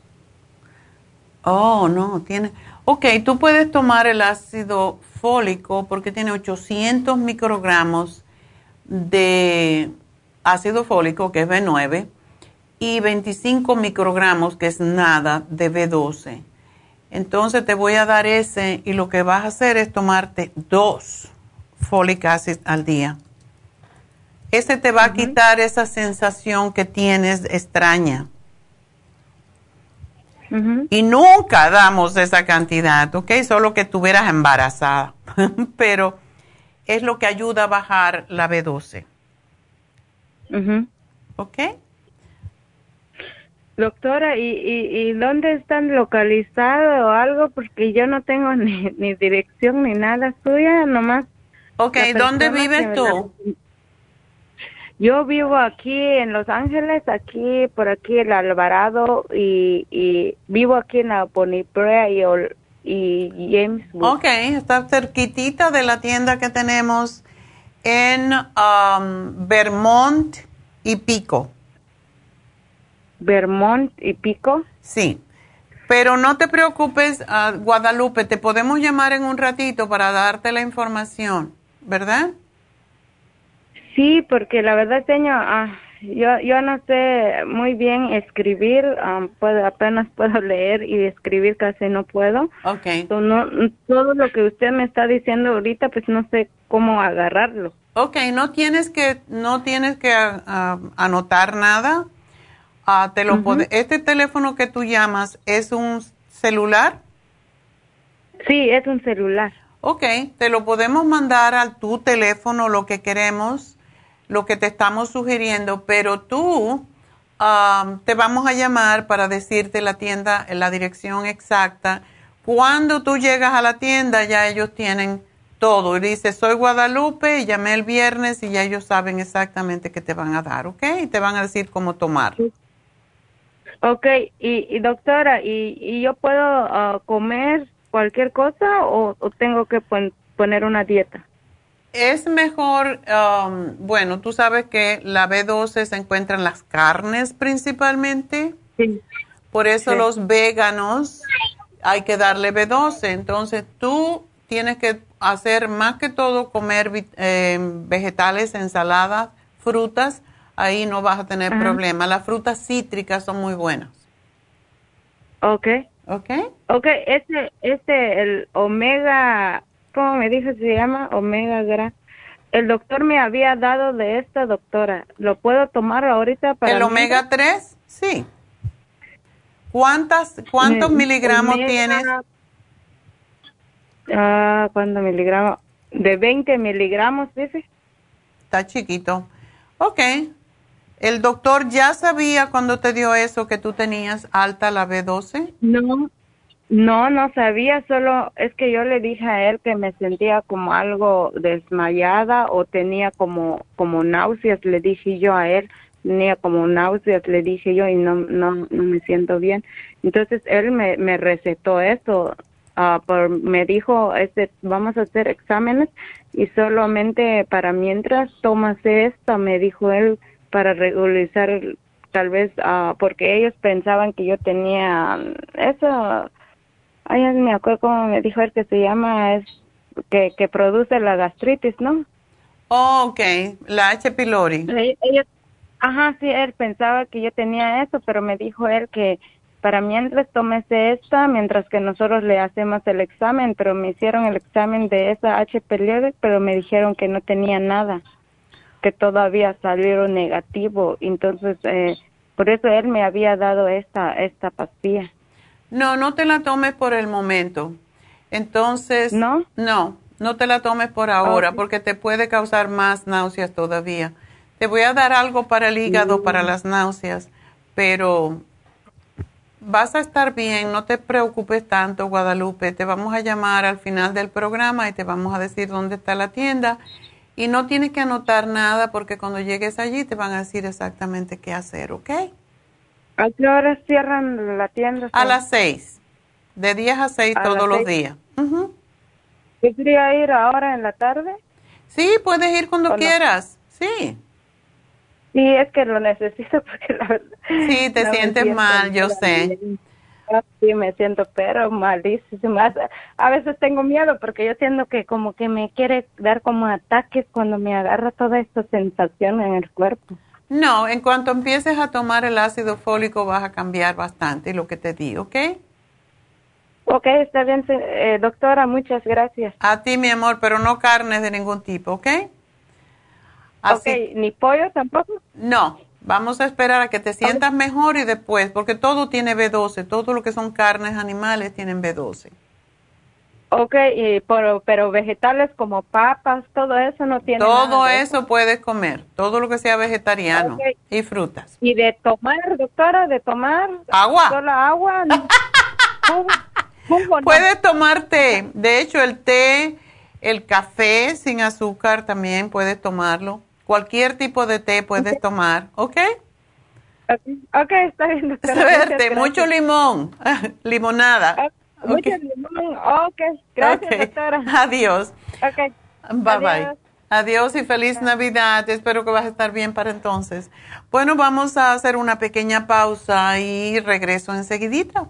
Oh, no, tiene. Ok, tú puedes tomar el ácido fólico porque tiene 800 microgramos de ácido fólico, que es B9 y 25 microgramos, que es nada, de B12. Entonces te voy a dar ese y lo que vas a hacer es tomarte dos folic acid al día. Ese te va a quitar esa sensación que tienes extraña. Y nunca damos esa cantidad, ¿ok? Solo que estuvieras embarazada. Pero es lo que ayuda a bajar la B12. ¿Ok? Doctora, ¿y, ¿y, dónde están localizados o algo? Porque yo no tengo ni, ni dirección ni nada suya, nomás. Ok, ¿dónde vives tú? Yo vivo aquí en Los Ángeles, aquí, por aquí, el Alvarado, y, y vivo aquí en la Boniprea y, y James. Ok, está cerquitita de la tienda que tenemos en um, Vermont y Pico. Vermont y Pico. Sí, pero no te preocupes, uh, Guadalupe, te podemos llamar en un ratito para darte la información, ¿verdad? Sí, porque la verdad, señor, ah, yo, yo no sé muy bien escribir, um, puedo, apenas puedo leer y escribir casi no puedo. Ok. no, todo lo que usted me está diciendo ahorita, pues no sé cómo agarrarlo. Ok, no tienes que, no tienes que ah, anotar nada. Ah, te lo este teléfono que tú llamas es un celular. Sí, es un celular. Ok, te lo podemos mandar a tu teléfono lo que queremos, lo que te estamos sugiriendo, pero tú te vamos a llamar para decirte la tienda, la dirección exacta. Cuando tú llegas a la tienda ya ellos tienen todo. Y dice, soy Guadalupe y llamé el viernes y ya ellos saben exactamente qué te van a dar, ¿ok? Y te van a decir cómo tomar. Ok, y, doctora, ¿y, yo puedo ah, comer cualquier cosa o, tengo que poner una dieta? Es mejor, um, bueno, tú sabes que la B12 se encuentra en las carnes principalmente. Sí. Por eso los veganos hay que darle B12. Entonces tú tienes que hacer más que todo comer eh, vegetales, ensaladas, frutas ahí no vas a tener problema. Las frutas cítricas son muy buenas. Ok. Ok. Ok, este, este, el omega, ¿cómo me dice se llama? Omega gra. El doctor me había dado de esta doctora. ¿Lo puedo tomar ahorita para ¿El omega 3? Sí. ¿Cuántas, ¿Cuántos miligramos tienes? Ah, ¿cuántos miligramos? De 20 miligramos, dice. Está chiquito. Ok, ¿El doctor ya sabía cuando te dio eso que tú tenías alta la B12? No, no, no sabía, solo es que yo le dije a él que me sentía como algo desmayada o tenía como, como náuseas, le dije yo a él, tenía como náuseas, le dije yo y no, no, no me siento bien. Entonces él me, me recetó eso, uh, por, me dijo, este, vamos a hacer exámenes y solamente para mientras tomas esto, me dijo él, para regularizar tal vez uh, porque ellos pensaban que yo tenía eso ay me acuerdo cómo me dijo él que se llama es que, que produce la gastritis no oh, ok la H pylori ellos ajá sí él pensaba que yo tenía eso pero me dijo él que para mientras tómese esta mientras que nosotros le hacemos el examen pero me hicieron el examen de esa H pylori pero me dijeron que no tenía nada que todavía salieron negativo. Entonces, eh, por eso él me había dado esta, esta pastilla. No, no te la tomes por el momento. Entonces, ¿no? No, no te la tomes por ahora porque te puede causar más náuseas todavía. Te voy a dar algo para el hígado, mm. para las náuseas, pero vas a estar bien, no te preocupes tanto, Guadalupe. Te vamos a llamar al final del programa y te vamos a decir dónde está la tienda y no tienes que anotar nada porque cuando llegues allí te van a decir exactamente qué hacer, ¿ok? ¿A qué hora cierran la tienda? A las seis. De 10 a 6 todos los días. Uh ¿Quería ir ahora en la tarde? Sí, puedes ir cuando quieras. Sí. Sí, es que lo necesito porque la verdad. Sí, te sientes mal, yo sé. Sí, me siento pero malísimo. A veces tengo miedo porque yo siento que como que me quiere dar como ataques cuando me agarra toda esta sensación en el cuerpo. No, en cuanto empieces a tomar el ácido fólico vas a cambiar bastante lo que te di, ¿ok? Ok, está bien, eh, doctora, muchas gracias. A ti, mi amor, pero no carnes de ningún tipo, ¿ok? ok, ¿ni pollo tampoco? No, vamos a esperar a que te sientas mejor y después, porque todo tiene B12, todo lo que son carnes animales tienen B12. Ok, y pero, vegetales como papas, todo eso no tiene Todo eso, puedes comer, todo lo que sea vegetariano y frutas. ¿Y de tomar, doctora, de tomar? Agua. Solo agua. puedes tomar té. De hecho, el té, el café sin azúcar también puedes tomarlo. Cualquier tipo de té puedes tomar, ¿ok? Ok, está bien, doctora. Suerte, mucho limón, limonada. Muchas limón. Ok, gracias, doctora. Adiós. Bye bye. Adiós y feliz Navidad. Espero que vas a estar bien para entonces. Bueno, vamos a hacer una pequeña pausa y regreso enseguidita.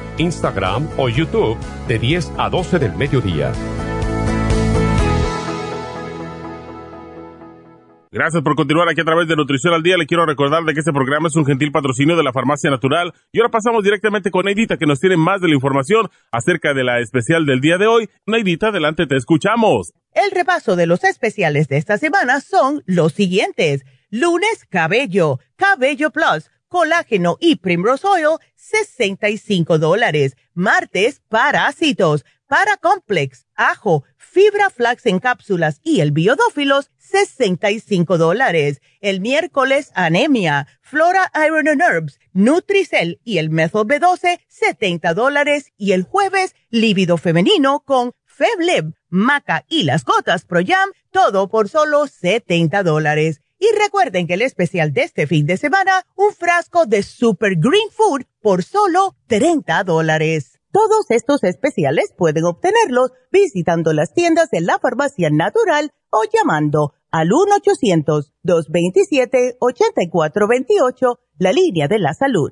Instagram o YouTube de 10 a 12 del mediodía. Gracias por continuar aquí a través de Nutrición al Día. Le quiero recordar de que este programa es un gentil patrocinio de la Farmacia Natural. Y ahora pasamos directamente con Neidita, que nos tiene más de la información acerca de la especial del día de hoy. Neidita, adelante, te escuchamos. El repaso de los especiales de esta semana son los siguientes. Lunes, cabello, cabello plus, colágeno y primrose oil, 65 dólares. Martes, parásitos, paracomplex, ajo, fibra flax en cápsulas y el biodófilos, 65 dólares. El miércoles, anemia, flora iron and herbs, Nutricel y el Methyl B12, 70 dólares. Y el jueves, lívido femenino con Feblib, maca y las gotas Pro todo por solo 70 dólares. Y recuerden que el especial de este fin de semana, un frasco de Super Green Food por solo 30 dólares. Todos estos especiales pueden obtenerlos visitando las tiendas de la farmacia natural o llamando al 1-800-227-8428, la línea de la salud.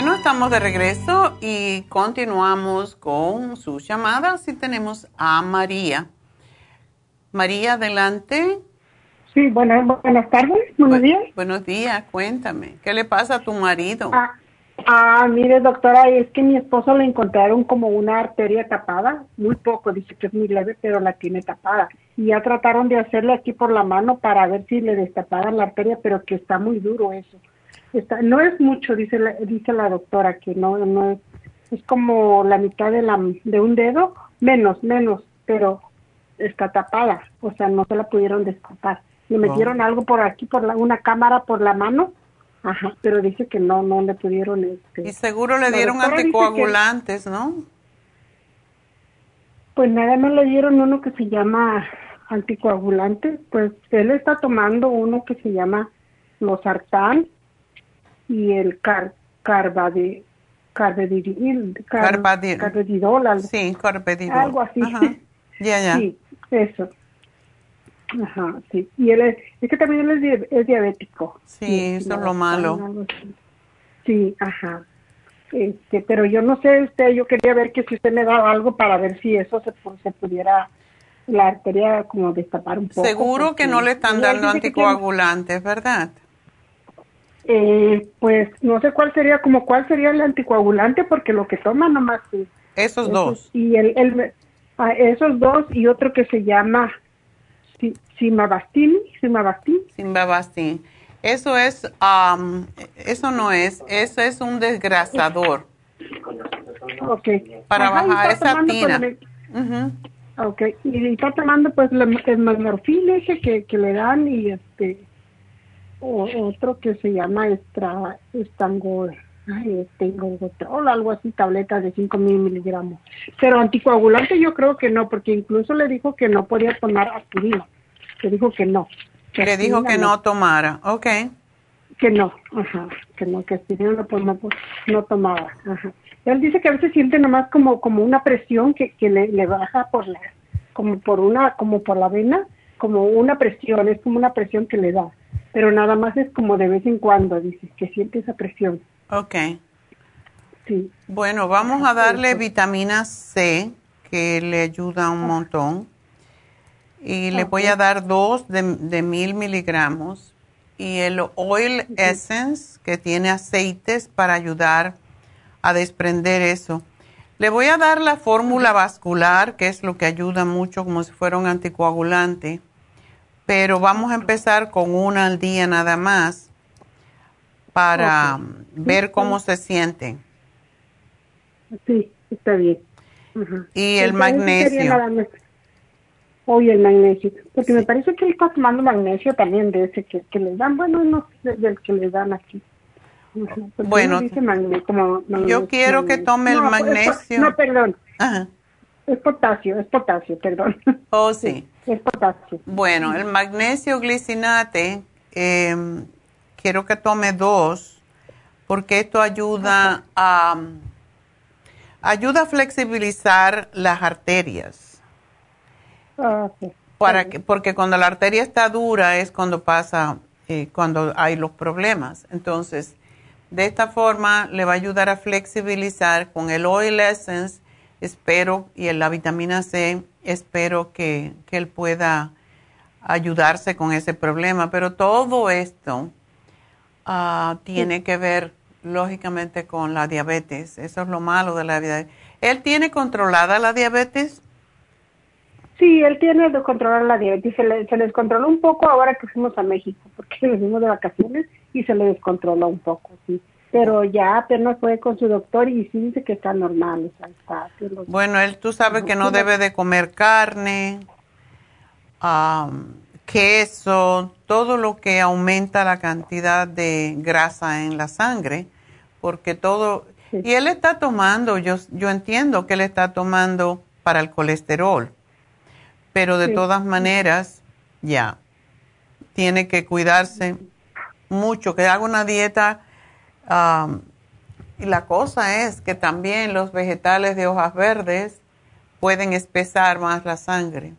Bueno, estamos de regreso y continuamos con sus llamadas y tenemos a María. María, adelante. Sí, buenas, buenas tardes, buenos días. Buenos días, cuéntame, ¿qué le pasa a tu marido? Ah, ah, mire doctora, es que mi esposo le encontraron como una arteria tapada, muy poco, dice que es muy leve, pero la tiene tapada. Y ya trataron de hacerle aquí por la mano para ver si le destapaban la arteria, pero que está muy duro eso no es mucho, dice la, dice la doctora, que no, no es, es como la mitad de, la, de un dedo, menos, menos, pero está tapada, o sea, no se la pudieron destapar. Le oh. metieron algo por aquí, por la, una cámara por la mano, ajá, pero dice que no, no le pudieron. Este, y seguro le dieron anticoagulantes, ¿no? Pues nada más le dieron uno que se llama anticoagulante, pues él está tomando uno que se llama losartán y el car carbade carbedidol, car carbedidol, sí, carbedidol. algo así. Ya, ya. Sí, eso. Ajá, sí. Y él es, es que también él es, diabético. Sí, eso es lo malo. Sí, ajá. Este, pero yo no sé, usted, yo quería ver que si usted me daba algo para ver si eso se, se pudiera la arteria como destapar un poco. Seguro que no le están dando anticoagulantes, ¿verdad? Eh, pues no sé cuál sería, como cuál sería el anticoagulante, porque lo que toma nomás es, esos, dos. Y el, el ah, esos dos y otro que se llama Simabastin, Simabastin. Simabastin. Eso es, um, eso no es, eso es un desgrasador. Para bajar esa tina. Ok, y está tomando pues el ese que, que le dan y este otro que se llama extra, estango, ay, o algo así, tabletas de 5 mil miligramos. Pero anticoagulante yo creo que no, porque incluso le dijo que no podía tomar aspirina, que dijo que no. Que le dijo que no, tomara, ok. Que no, ajá, que no, que aspirina no, pues, no, no tomaba, ajá. Él dice que a veces siente nomás como, como una presión que, que le, le baja por la, como por una, como por la vena, como una presión, es como una presión que le da. Pero nada más es como de vez en cuando, dice, que siente esa presión. Ok. Sí. Bueno, vamos a darle vitamina C, que le ayuda un montón. Y le voy a dar dos de, de mil miligramos. Y el Oil Essence, que tiene aceites para ayudar a desprender eso. Le voy a dar la fórmula vascular, que es lo que ayuda mucho como si fuera un anticoagulante, pero vamos a empezar con una al día nada más para ver cómo se siente. Sí, está bien. Y el magnesio. Hoy el magnesio, porque me parece que él está tomando magnesio también de ese que, que les dan, bueno, no del que le dan aquí. Bueno, yo quiero que tome el magnesio. no, perdón. Es potasio, es potasio, perdón. Oh, sí. Es potasio. Bueno, el magnesio glicinate, em, quiero que tome dos, porque esto ayuda a, ayuda a flexibilizar las arterias. Ah, Para que, porque cuando la arteria está dura es cuando pasa, eh, cuando hay los problemas. Entonces, de esta forma le va a ayudar a flexibilizar con el Oil Essence, espero, y en la vitamina C, espero que, él pueda ayudarse con ese problema. Pero todo esto ah, tiene que ver, lógicamente, con la diabetes. Eso es lo malo de la diabetes. ¿Él tiene controlada la diabetes? Sí, él tiene de controlar la diabetes. Se le, se le descontroló un poco ahora que fuimos a México, porque nos fuimos de vacaciones y se le descontroló un poco, sí. Pero ya apenas fue con su doctor y sí dice que está normal. bueno, él tú sabes que no debe de comer carne, queso, todo lo que aumenta la cantidad de grasa en la sangre, porque todo... Y él está tomando, yo, yo entiendo que él está tomando para el colesterol, pero de todas maneras, ya, tiene que cuidarse mucho, que haga una dieta. Y la cosa es que también los vegetales de hojas verdes pueden espesar más la sangre.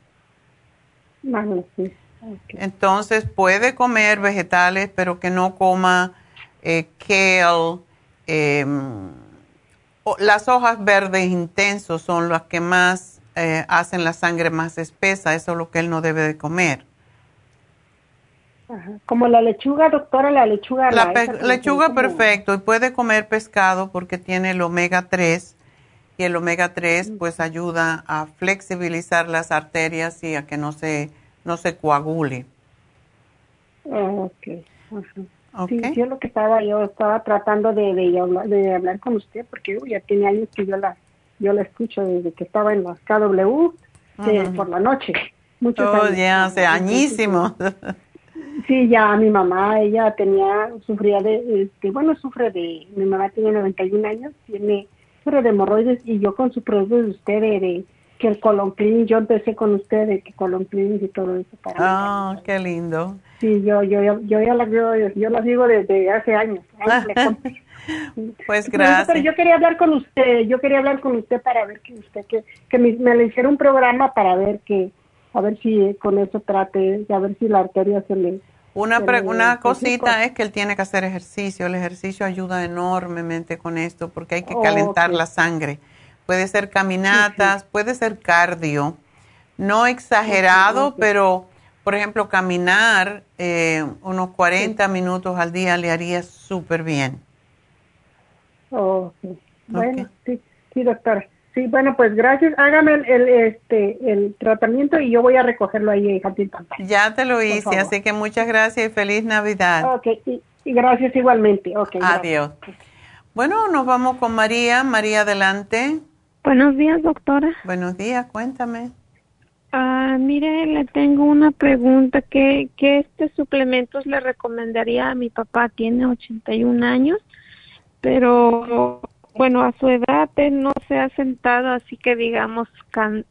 Entonces puede comer vegetales, pero que no coma eh, kale. Em, las hojas verdes intensos son las que más eh, hacen la sangre más espesa. Eso es lo que él no debe de comer. Como la lechuga, doctora, la lechuga. La, lechuga, perfecto. Y puede comer pescado porque tiene el omega 3. Y el omega 3 pues ayuda a flexibilizar las arterias y a que no se, no se coagule. Ah, okay. Sí, yo lo que estaba, yo estaba tratando de, de, hablar, con usted porque ya tiene años que yo la, yo la escucho desde que estaba en la KW eh, por la noche. Muchos oh, ya, hace añísimo. Sí, ya mi mamá, ella tenía, sufría de, este, bueno, sufre de, mi mamá tiene 91 años, tiene, sufre de hemorroides y yo con su producto de usted, de, que el colon clean, yo empecé con ustedes, que colon clean y todo eso para Ah, qué lindo. Sí, yo, yo, yo, yo ya la yo, yo las digo desde hace años. pues gracias. Pero yo quería hablar con usted, yo quería hablar con usted para ver que usted, que, que me, me le hiciera un programa para ver que, a ver si con eso trate, a ver si la arteria se le... Una, pre- una cosita es que él tiene que hacer ejercicio. El ejercicio ayuda enormemente con esto porque hay que Oh, calentar la sangre. Puede ser caminatas, puede ser cardio. No exagerado, pero por ejemplo, caminar eh, unos 40 minutos al día le haría súper bien. Oh. Bueno, sí, sí, doctora. Sí, bueno, pues gracias. Hágame el, el, este, el tratamiento y yo voy a recogerlo ahí en Park. Ya te lo hice, así que muchas gracias y feliz Navidad. Ok, y, y gracias igualmente. Ok, gracias. Adiós. Bueno, nos vamos con María. María, adelante. Buenos días, doctora. Buenos días, cuéntame. Ah, mire, le tengo una pregunta. ¿Qué, qué este suplementos le recomendaría a mi papá? Tiene 81 años, pero bueno, a su edad él no se ha sentado así que digamos can-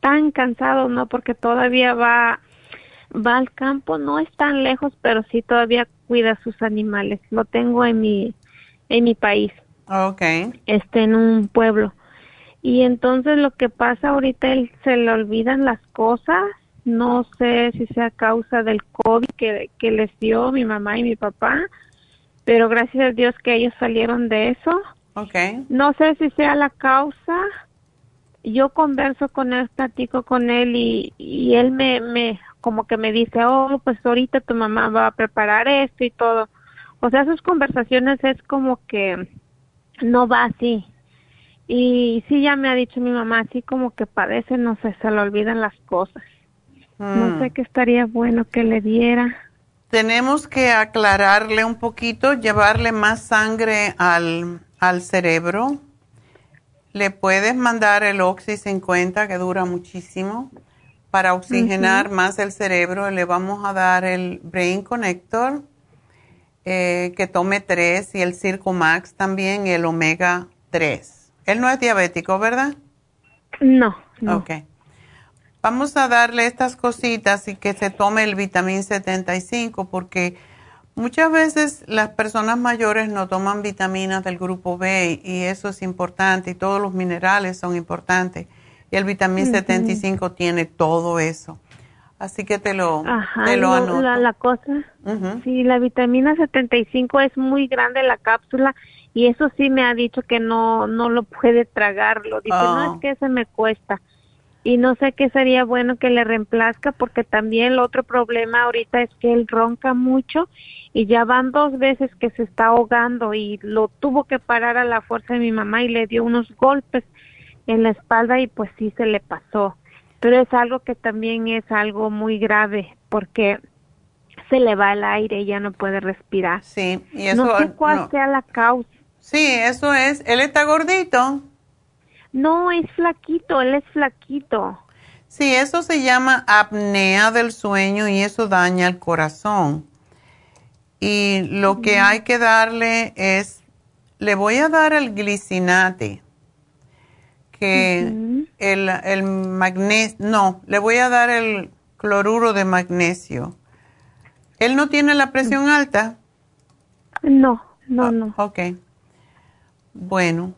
tan cansado, ¿no? Porque todavía va va al campo, no es tan lejos, pero sí todavía cuida a sus animales. Lo tengo en mi en mi país, Ok. este en un pueblo. Y entonces lo que pasa ahorita, él se le olvidan las cosas. No sé si sea causa del COVID que, que les dio mi mamá y mi papá, pero gracias a Dios que ellos salieron de eso. Ok. No sé si sea la causa. Yo converso con él, platico con él y, y él me, me, como que me dice, oh, pues ahorita tu mamá va a preparar esto y todo. O sea, sus conversaciones es como que no va así. Y sí, ya me ha dicho mi mamá, así como que padece, no sé, se le olvidan las cosas. No Mm. sé qué estaría bueno que le diera. Tenemos que aclararle un poquito, llevarle más sangre al, al cerebro. Le puedes mandar el Oxy 50, que dura muchísimo, para oxigenar más el cerebro. Le vamos a dar el Brain Connector, eh, que tome 3, y el Circo Max también, y el Omega 3. Él no es diabético, ¿verdad? No, no. Ok. Vamos a darle estas cositas y que se tome el vitamín 75 porque muchas veces las personas mayores no toman vitaminas del grupo B y eso es importante y todos los minerales son importantes. Y el vitamín Ujú. 75 tiene todo eso. Así que te lo, Ajá, te lo lo- anoto. la, la cosa, sí, la vitamina 75 es muy grande la cápsula y eso sí me ha dicho que no no lo puede tragarlo. Dice, no Oh. es que se me cuesta. Y no sé qué sería bueno que le reemplazca porque también el otro problema ahorita es que él ronca mucho y ya van dos veces que se está ahogando y lo tuvo que parar a la fuerza de mi mamá y le dio unos golpes en la espalda y pues sí se le pasó. Pero es algo que también es algo muy grave porque se le va el aire y ya no puede respirar. Sí, y eso no sé cuál no. sea la causa. Sí, eso es. Él está gordito. No, es flaquito, él es flaquito. Sí, eso se llama apnea del sueño y eso daña el corazón. Y lo que hay que darle es, le voy a dar el glicinate, que el, el magnesio, no, le voy a dar el cloruro de magnesio. ¿Él no tiene la presión alta? No, no, no. Ok. Bueno,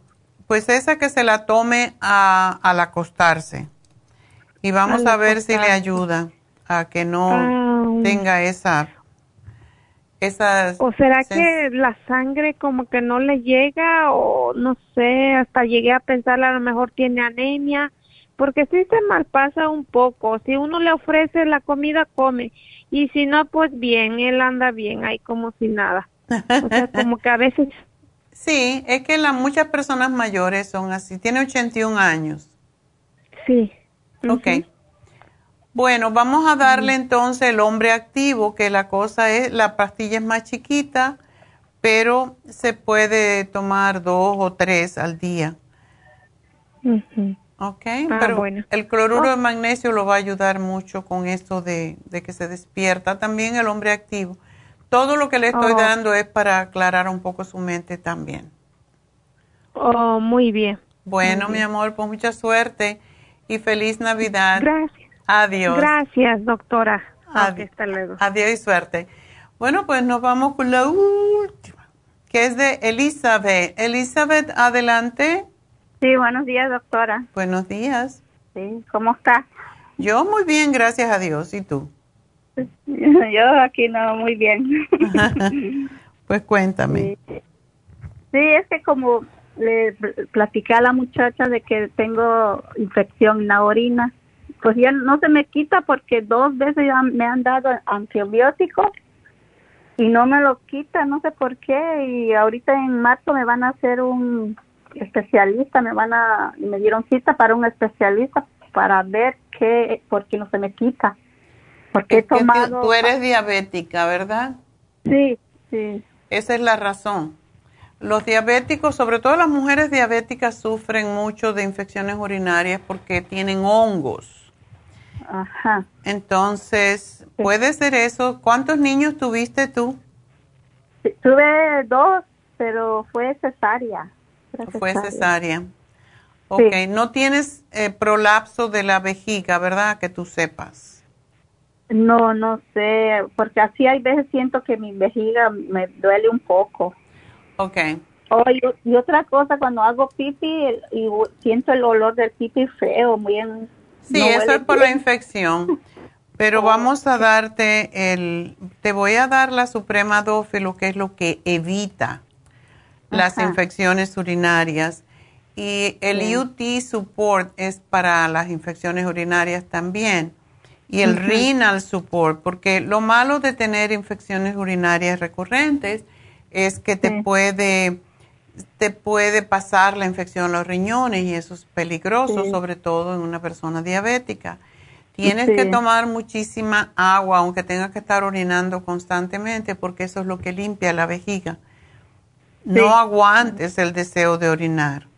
pues esa que se la tome a, al acostarse. Y vamos Al a ver si le ayuda a que no Ah. tenga esa... Esas ¿O será que la sangre como que no le llega o no sé, hasta llegué a pensar a lo mejor tiene anemia? Porque sí se malpasa un poco. Si uno le ofrece la comida, come. Y si no, pues bien, él anda bien ahí como si nada. O sea, como que a veces... Sí, es que la, muchas personas mayores son así. Tiene 81 años. Sí. Ok. Bueno, vamos a darle entonces el hombre activo, que la cosa es, la pastilla es más chiquita, pero se puede tomar dos o tres al día. Ujú. Ok, Ah, pero bueno. el cloruro Oh. de magnesio lo va a ayudar mucho con esto de, de que se despierta. También el hombre activo. Todo lo que le estoy Oh. dando es para aclarar un poco su mente también. Oh, muy bien. Bueno, Muy mi amor, pues mucha suerte. y feliz Navidad. Gracias. Adiós. Gracias, doctora. Adiós. Hasta luego. Adiós y suerte. Bueno, pues nos vamos con la última, que es de Elizabeth. Elizabeth, adelante. Sí, buenos días, doctora. Buenos días. Sí, ¿cómo está? Yo muy bien, gracias a Dios. ¿Y tú? Yo aquí no, muy bien. pues cuéntame. Sí. sí, es que como le platiqué a la muchacha de que tengo infección en la orina, pues ya no se me quita porque dos veces ya me han dado antibiótico y no me lo quita, no sé por qué. Y ahorita en marzo me van a hacer un especialista, me van a, me dieron cita para un especialista para ver qué, por qué no se me quita. Porque he tomado. Tú eres diabética, ¿verdad? Sí, sí. Esa es la razón. Los diabéticos, sobre todo las mujeres diabéticas, sufren mucho de infecciones urinarias porque tienen hongos. Ajá. Entonces, puede ser eso. ¿Cuántos niños tuviste tú? tuve dos, pero fue cesárea. Fue cesárea. Ok, no tienes eh, prolapso de la vejiga, ¿verdad? Que tú sepas. No, no sé, porque así hay veces siento que mi vejiga me duele un poco. Ok. Oh, y, otra cosa, cuando hago pipi y siento el olor del pipi feo, muy en, Sí, eso es por la infección. Pero vamos a darte el, te voy a dar la Suprema Dófilo, que es lo que evita las infecciones urinarias. Y el UT Support es para las infecciones urinarias también. Y el Renal Support, porque lo malo de tener infecciones urinarias recurrentes es que te puede te puede pasar la infección en los riñones y eso es peligroso, sobre todo en una persona diabética. Tienes que tomar muchísima agua, aunque tengas que estar orinando constantemente, porque eso es lo que limpia la vejiga. No aguantes el deseo de orinar.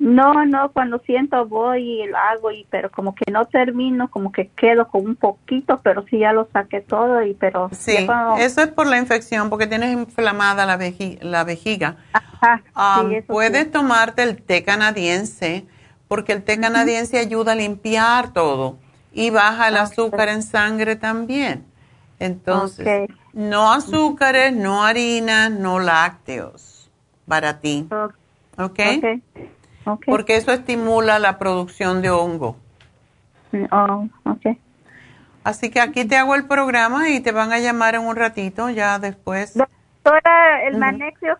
No, no, cuando siento voy y lo hago, y, pero como que no termino, como que quedo con un poquito, pero sí ya lo saqué todo, y pero... Sí, eso es por la infección, porque tienes inflamada la, la vejiga. Ajá, um, puedes tomarte el té canadiense, porque el té canadiense ayuda a limpiar todo y baja el azúcar en sangre también. Entonces, no azúcares, no harinas, no lácteos para ti. ¿Ok? okay. Porque eso estimula la producción de hongo. Mm, oh, okay. Así que aquí te hago el programa y te van a llamar en un ratito, ya después. Doctora, el magnesio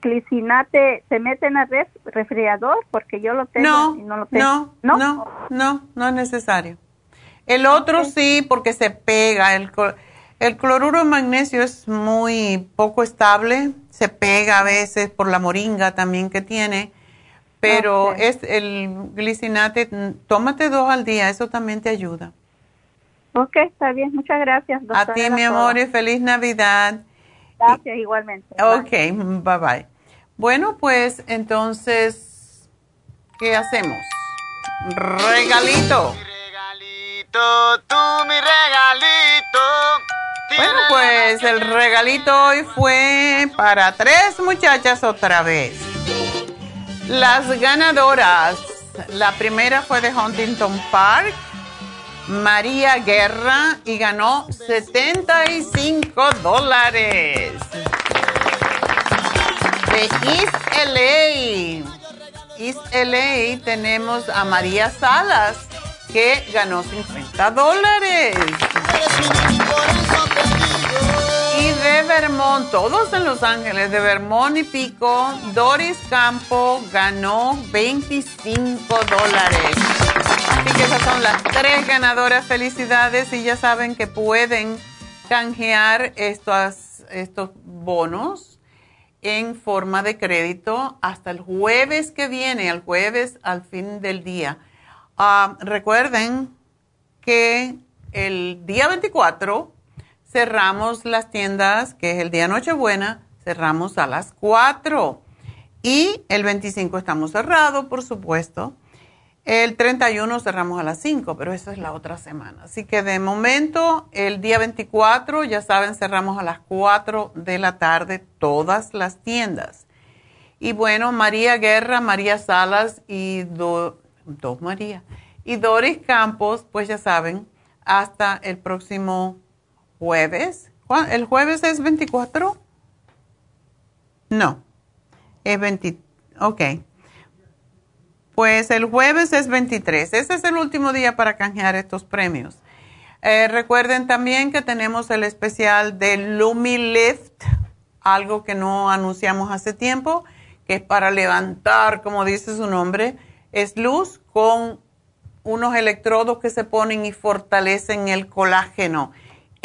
clicinate se mete en el refrigerador porque yo lo tengo no, y no lo tengo. No, no, no, no, es necesario. El otro sí, porque se pega. El, el cloruro de magnesio es muy poco estable, se pega a veces por la moringa también que tiene pero es el glicinate, tómate dos al día, eso también te ayuda. Ok, está bien, muchas gracias. A ti, mi amor, y feliz Navidad. Gracias, igualmente. Ok, bye bye. Bueno, pues entonces, ¿qué hacemos? Regalito. Mi regalito, tú mi regalito. Bueno, pues el regalito hoy fue para tres muchachas otra vez. Las ganadoras. La primera fue de Huntington Park, María Guerra, y ganó 75 dólares. De East LA. East LA tenemos a María Salas, que ganó 50 dólares de Vermont, todos en Los Ángeles, de Vermont y Pico, Doris Campo ganó 25 dólares. Así que esas son las tres ganadoras. Felicidades y ya saben que pueden canjear estos, estos bonos en forma de crédito hasta el jueves que viene, el jueves al fin del día. Ah, recuerden que el día 24 cerramos las tiendas, que es el día Nochebuena, cerramos a las 4. Y el 25 estamos cerrados, por supuesto. El 31 cerramos a las 5, pero eso es la otra semana. Así que de momento, el día 24, ya saben, cerramos a las 4 de la tarde todas las tiendas. Y bueno, María Guerra, María Salas y dos María. Y Doris Campos, pues ya saben, hasta el próximo jueves. ¿El jueves es 24? No, es 20. Ok. Pues el jueves es 23. Ese es el último día para canjear estos premios. Eh, recuerden también que tenemos el especial de Lumilift, algo que no anunciamos hace tiempo, que es para levantar, como dice su nombre, es luz con unos electrodos que se ponen y fortalecen el colágeno.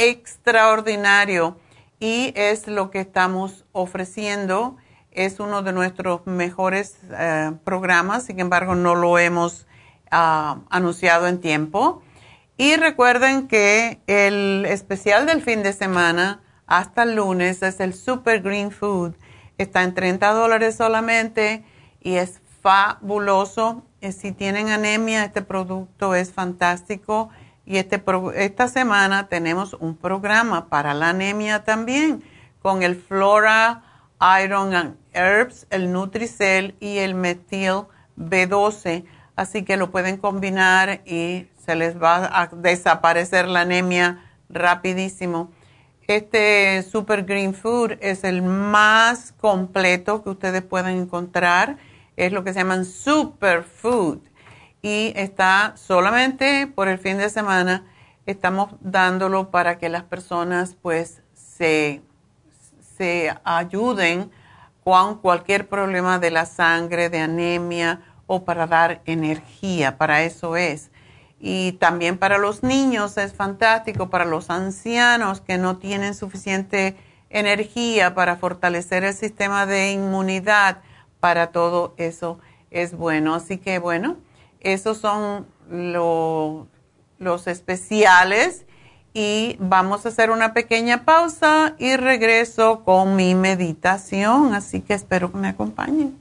Extraordinario. Y es lo que estamos ofreciendo. Es uno de nuestros mejores eh, programas, sin embargo no lo hemos ah, anunciado en tiempo. Y recuerden que el especial del fin de semana hasta el lunes es el Super Green Food. Está en 30 dólares solamente y es fabuloso. Eh, si tienen anemia, este producto es fantástico. Y este esta semana tenemos un programa para la anemia también con el Flora Iron and Herbs, el Nutricel y el Metil B12. Así que lo pueden combinar y se les va a desaparecer la anemia rapidísimo. Este Super Green Food es el más completo que ustedes pueden encontrar es lo que se llaman superfood y está solamente por el fin de semana estamos dándolo para que las personas pues se, se ayuden con cualquier problema de la sangre, de anemia o para dar energía, para eso es. Y también para los niños es fantástico, para los ancianos que no tienen suficiente energía para fortalecer el sistema de inmunidad para todo eso es bueno. Así que bueno, esos son los especiales y vamos a hacer una pequeña pausa y regreso con mi meditación. Así que espero que me acompañen.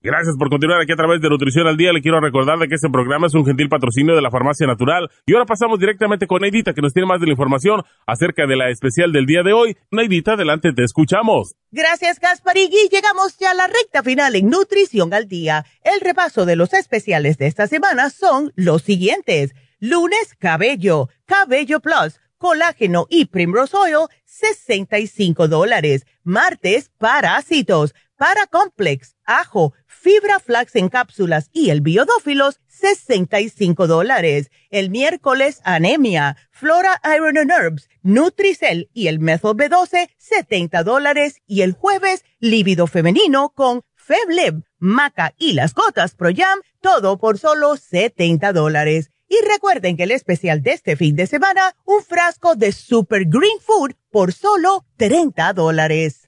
Gracias por continuar aquí a través de Nutrición al Día. Le quiero recordar de que este programa es un gentil patrocinio de la Farmacia Natural. Y ahora pasamos directamente con Neidita, que nos tiene más de la información acerca de la especial del día de hoy. Neidita, adelante, te escuchamos. Gracias, Gasparigui. Llegamos ya a la recta final en Nutrición al Día. El repaso de los especiales de esta semana son los siguientes. Lunes, cabello, cabello plus, colágeno y primrose oil, 65 dólares. Martes, parásitos, paracomplex, ajo, fibra flax en cápsulas y el biodófilos, 65 dólares. El miércoles, anemia, flora iron and herbs, Nutricel y el Methyl B12, 70 dólares. Y el jueves, lívido femenino con Febleb, maca y las gotas Pro Jam, todo por solo 70 dólares. Y recuerden que el especial de este fin de semana, un frasco de Super Green Food por solo 30 dólares.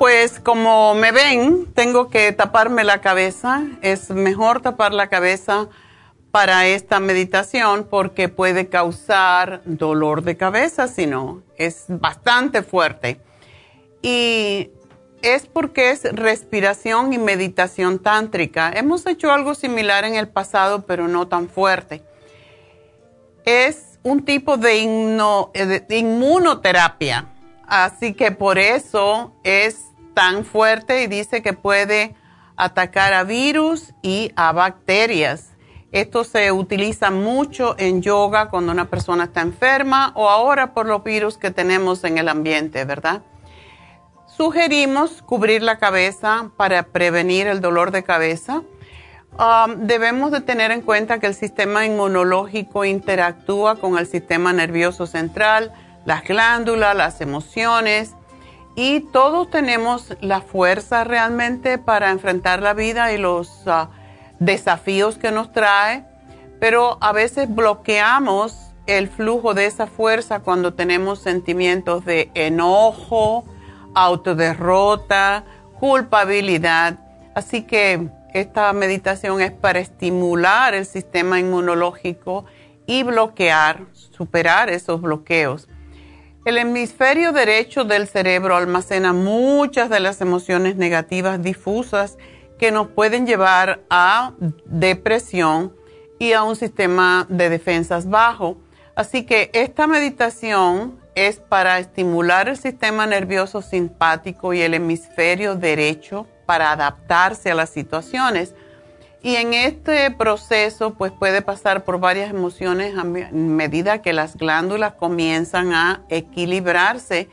Pues como me ven, tengo que taparme la cabeza. Es mejor tapar la cabeza para esta meditación porque puede causar dolor de cabeza, si no, es bastante fuerte. Y es porque es respiración y meditación tántrica. Hemos hecho algo similar en el pasado, pero no tan fuerte. Es un tipo de, eh, de inmunoterapia, así que por eso es tan fuerte y dice que puede atacar a virus y a bacterias. Esto se utiliza mucho en yoga cuando una persona está enferma o ahora por los virus que tenemos en el ambiente, ¿verdad? Sugerimos cubrir la cabeza para prevenir el dolor de cabeza. Um, debemos de tener en cuenta que el sistema inmunológico interactúa con el sistema nervioso central, las glándulas, las emociones y todos tenemos la fuerza realmente para enfrentar la vida y los uh, desafíos que nos trae, pero a veces bloqueamos el flujo de esa fuerza cuando tenemos sentimientos de enojo, autoderrota, culpabilidad. Así que esta meditación es para estimular el sistema inmunológico y bloquear, superar esos bloqueos. El hemisferio derecho del cerebro almacena muchas de las emociones negativas difusas que nos pueden llevar a depresión y a un sistema de defensas bajo. Así que esta meditación es para estimular el sistema nervioso simpático y el hemisferio derecho para adaptarse a las situaciones. Y en este proceso, pues puede pasar por varias emociones a medida que las glándulas comienzan a equilibrarse.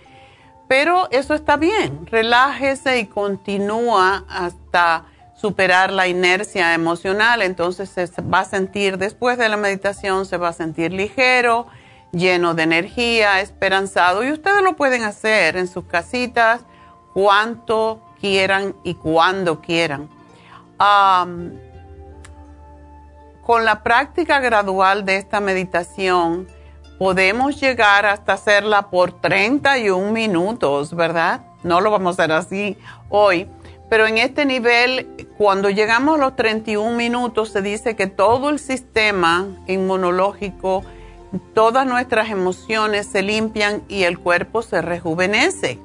Pero eso está bien, relájese y continúa hasta superar la inercia emocional, entonces se va a sentir después de la meditación, se va a sentir ligero, lleno de energía, esperanzado y ustedes lo pueden hacer en sus casitas cuanto quieran y cuando quieran. Con la práctica gradual de esta meditación, podemos llegar hasta hacerla por 31 minutos, ¿verdad? No lo vamos a hacer así hoy, pero en este nivel, cuando llegamos a los 31 minutos, se dice que todo el sistema inmunológico, todas nuestras emociones se limpian y el cuerpo se rejuvenece.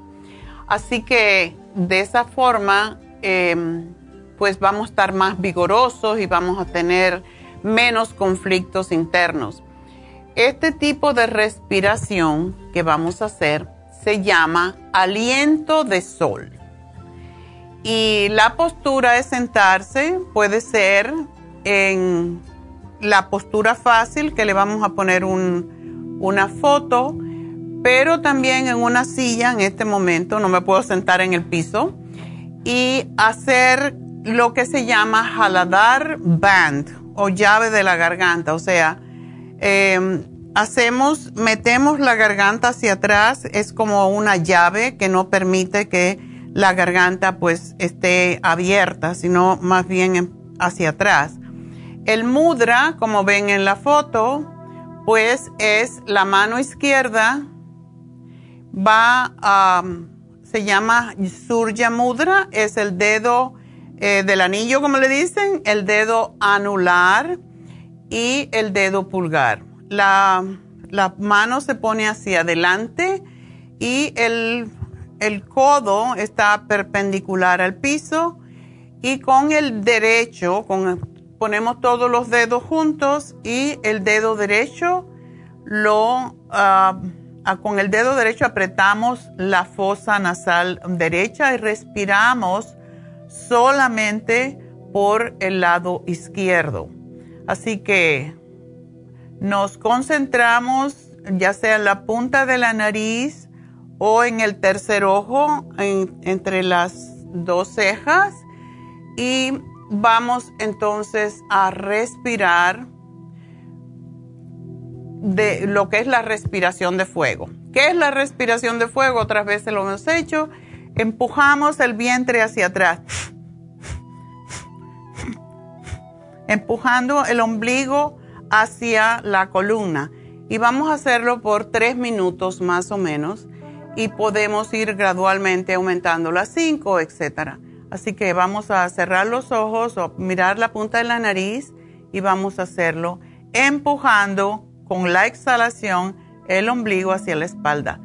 Así que de esa forma, em, pues vamos a estar más vigorosos y vamos a tener menos conflictos internos. Este tipo de respiración que vamos a hacer se llama aliento de sol. Y la postura es sentarse, puede ser en la postura fácil, que le vamos a poner una foto, pero también en una silla en este momento, no me puedo sentar en el piso, y hacer lo que se llama jaladar band o llave de la garganta, o sea, em, hacemos, metemos la garganta hacia atrás, es como una llave que no permite que la garganta pues esté abierta, sino más bien hacia atrás. El mudra, como ven en la foto, pues es la mano izquierda, va a, se llama Surya Mudra, es el dedo eh, del anillo, como le dicen, el dedo anular y el dedo pulgar. La, la mano se pone hacia adelante y el el codo está perpendicular al piso y con el derecho, ponemos todos los dedos juntos y el dedo derecho lo, ah, ah, con el dedo derecho apretamos la fosa nasal derecha y respiramos solamente por el lado izquierdo. Así que nos concentramos ya sea en la punta de la nariz, o en el tercer ojo, entre las dos cejas. Y vamos entonces a respirar de lo que es la respiración de fuego. ¿Qué es la respiración de fuego? Otras veces lo hemos hecho. Empujamos el vientre hacia atrás. Empujando el ombligo hacia la columna. Y vamos a hacerlo por tres minutos más o menos y podemos ir gradualmente aumentando las 5, etcétera. Así que vamos a cerrar los ojos o mirar la punta de la nariz y vamos a hacerlo empujando con la exhalación el ombligo hacia la espalda.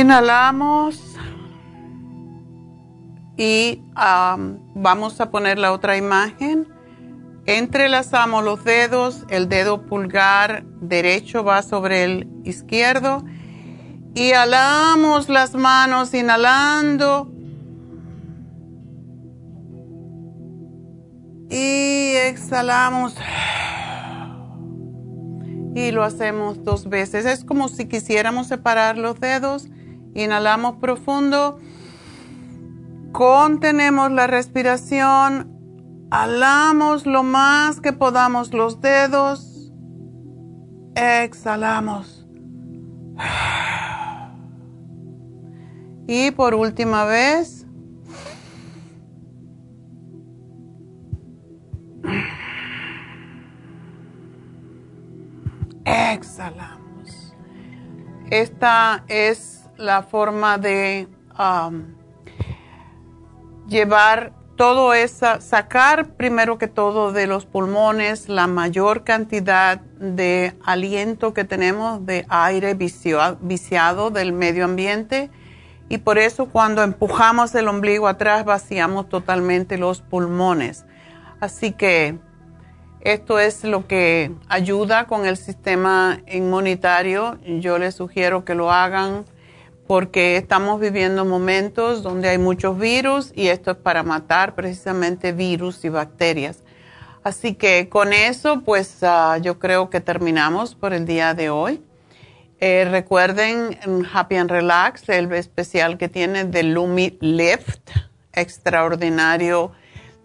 Inhalamos y vamos a poner la otra imagen. Entrelazamos los dedos, el dedo pulgar derecho va sobre el izquierdo y alamos las manos inhalando y exhalamos y lo hacemos dos veces. Es como si quisiéramos separar los dedos Inhalamos profundo. Contenemos la respiración. Alamos lo más que podamos los dedos. Exhalamos. Y por última vez. Exhalamos. Esta es la forma de um, llevar todo eso, sacar primero que todo de los pulmones la mayor cantidad de aliento que tenemos de aire viciado del medio ambiente y por eso cuando empujamos el ombligo atrás vaciamos totalmente los pulmones. Así que esto es lo que ayuda con el sistema inmunitario. Yo les sugiero que lo hagan porque estamos viviendo momentos donde hay muchos virus y esto es para matar precisamente virus y bacterias. Así que con eso, pues ah, yo creo que terminamos por el día de hoy. Eh, recuerden Happy and Relax, el especial que tiene de Lumi Lift, extraordinario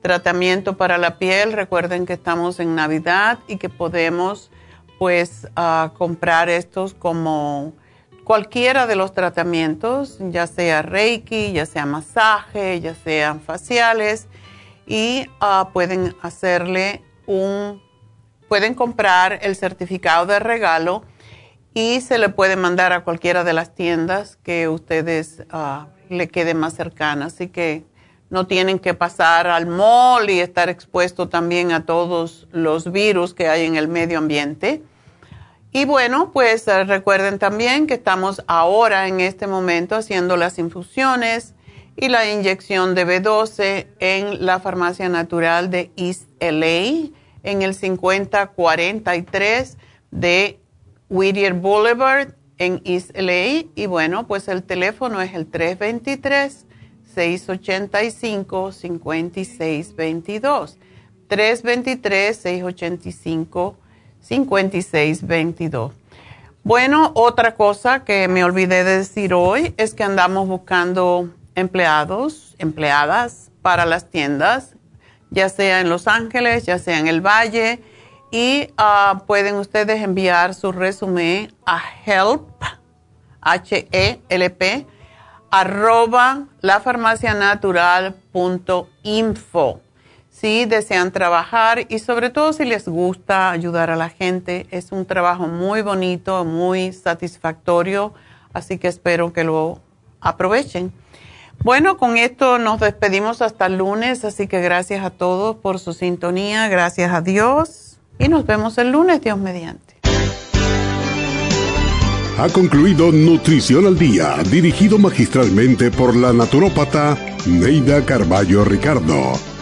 tratamiento para la piel. Recuerden que estamos en Navidad y que podemos pues ah, comprar estos como cualquiera de los tratamientos, ya sea Reiki, ya sea masaje, ya sean faciales, y ah, pueden hacerle un, pueden comprar el certificado de regalo y se le puede mandar a cualquiera de las tiendas que ustedes uh, le quede más cercana. Así que no tienen que pasar al mall y estar expuesto también a todos los virus que hay en el medio ambiente. Y bueno, pues eh, recuerden también que estamos ahora en este momento haciendo las infusiones y la inyección de B12 en la farmacia natural de East LA en el 5043 de Whittier Boulevard en East LA. Y bueno, pues el teléfono es el 323-685-5622. 323-685-5622. Bueno, otra cosa que me olvidé de decir hoy es que andamos buscando empleados, empleadas para las tiendas, ya sea en Los Ángeles, ya sea en el Valle, y ah, pueden ustedes enviar su resumen a help, H-E-L-P, arroba lafarmacianatural.info. Si desean trabajar y sobre todo si les gusta ayudar a la gente, es un trabajo muy bonito, muy satisfactorio, así que espero que lo aprovechen. Bueno, con esto nos despedimos hasta el lunes, así que gracias a todos por su sintonía, gracias a Dios y nos vemos el lunes, Dios mediante. Ha concluido Nutrición al Día, dirigido magistralmente por la naturópata Neida Carballo Ricardo.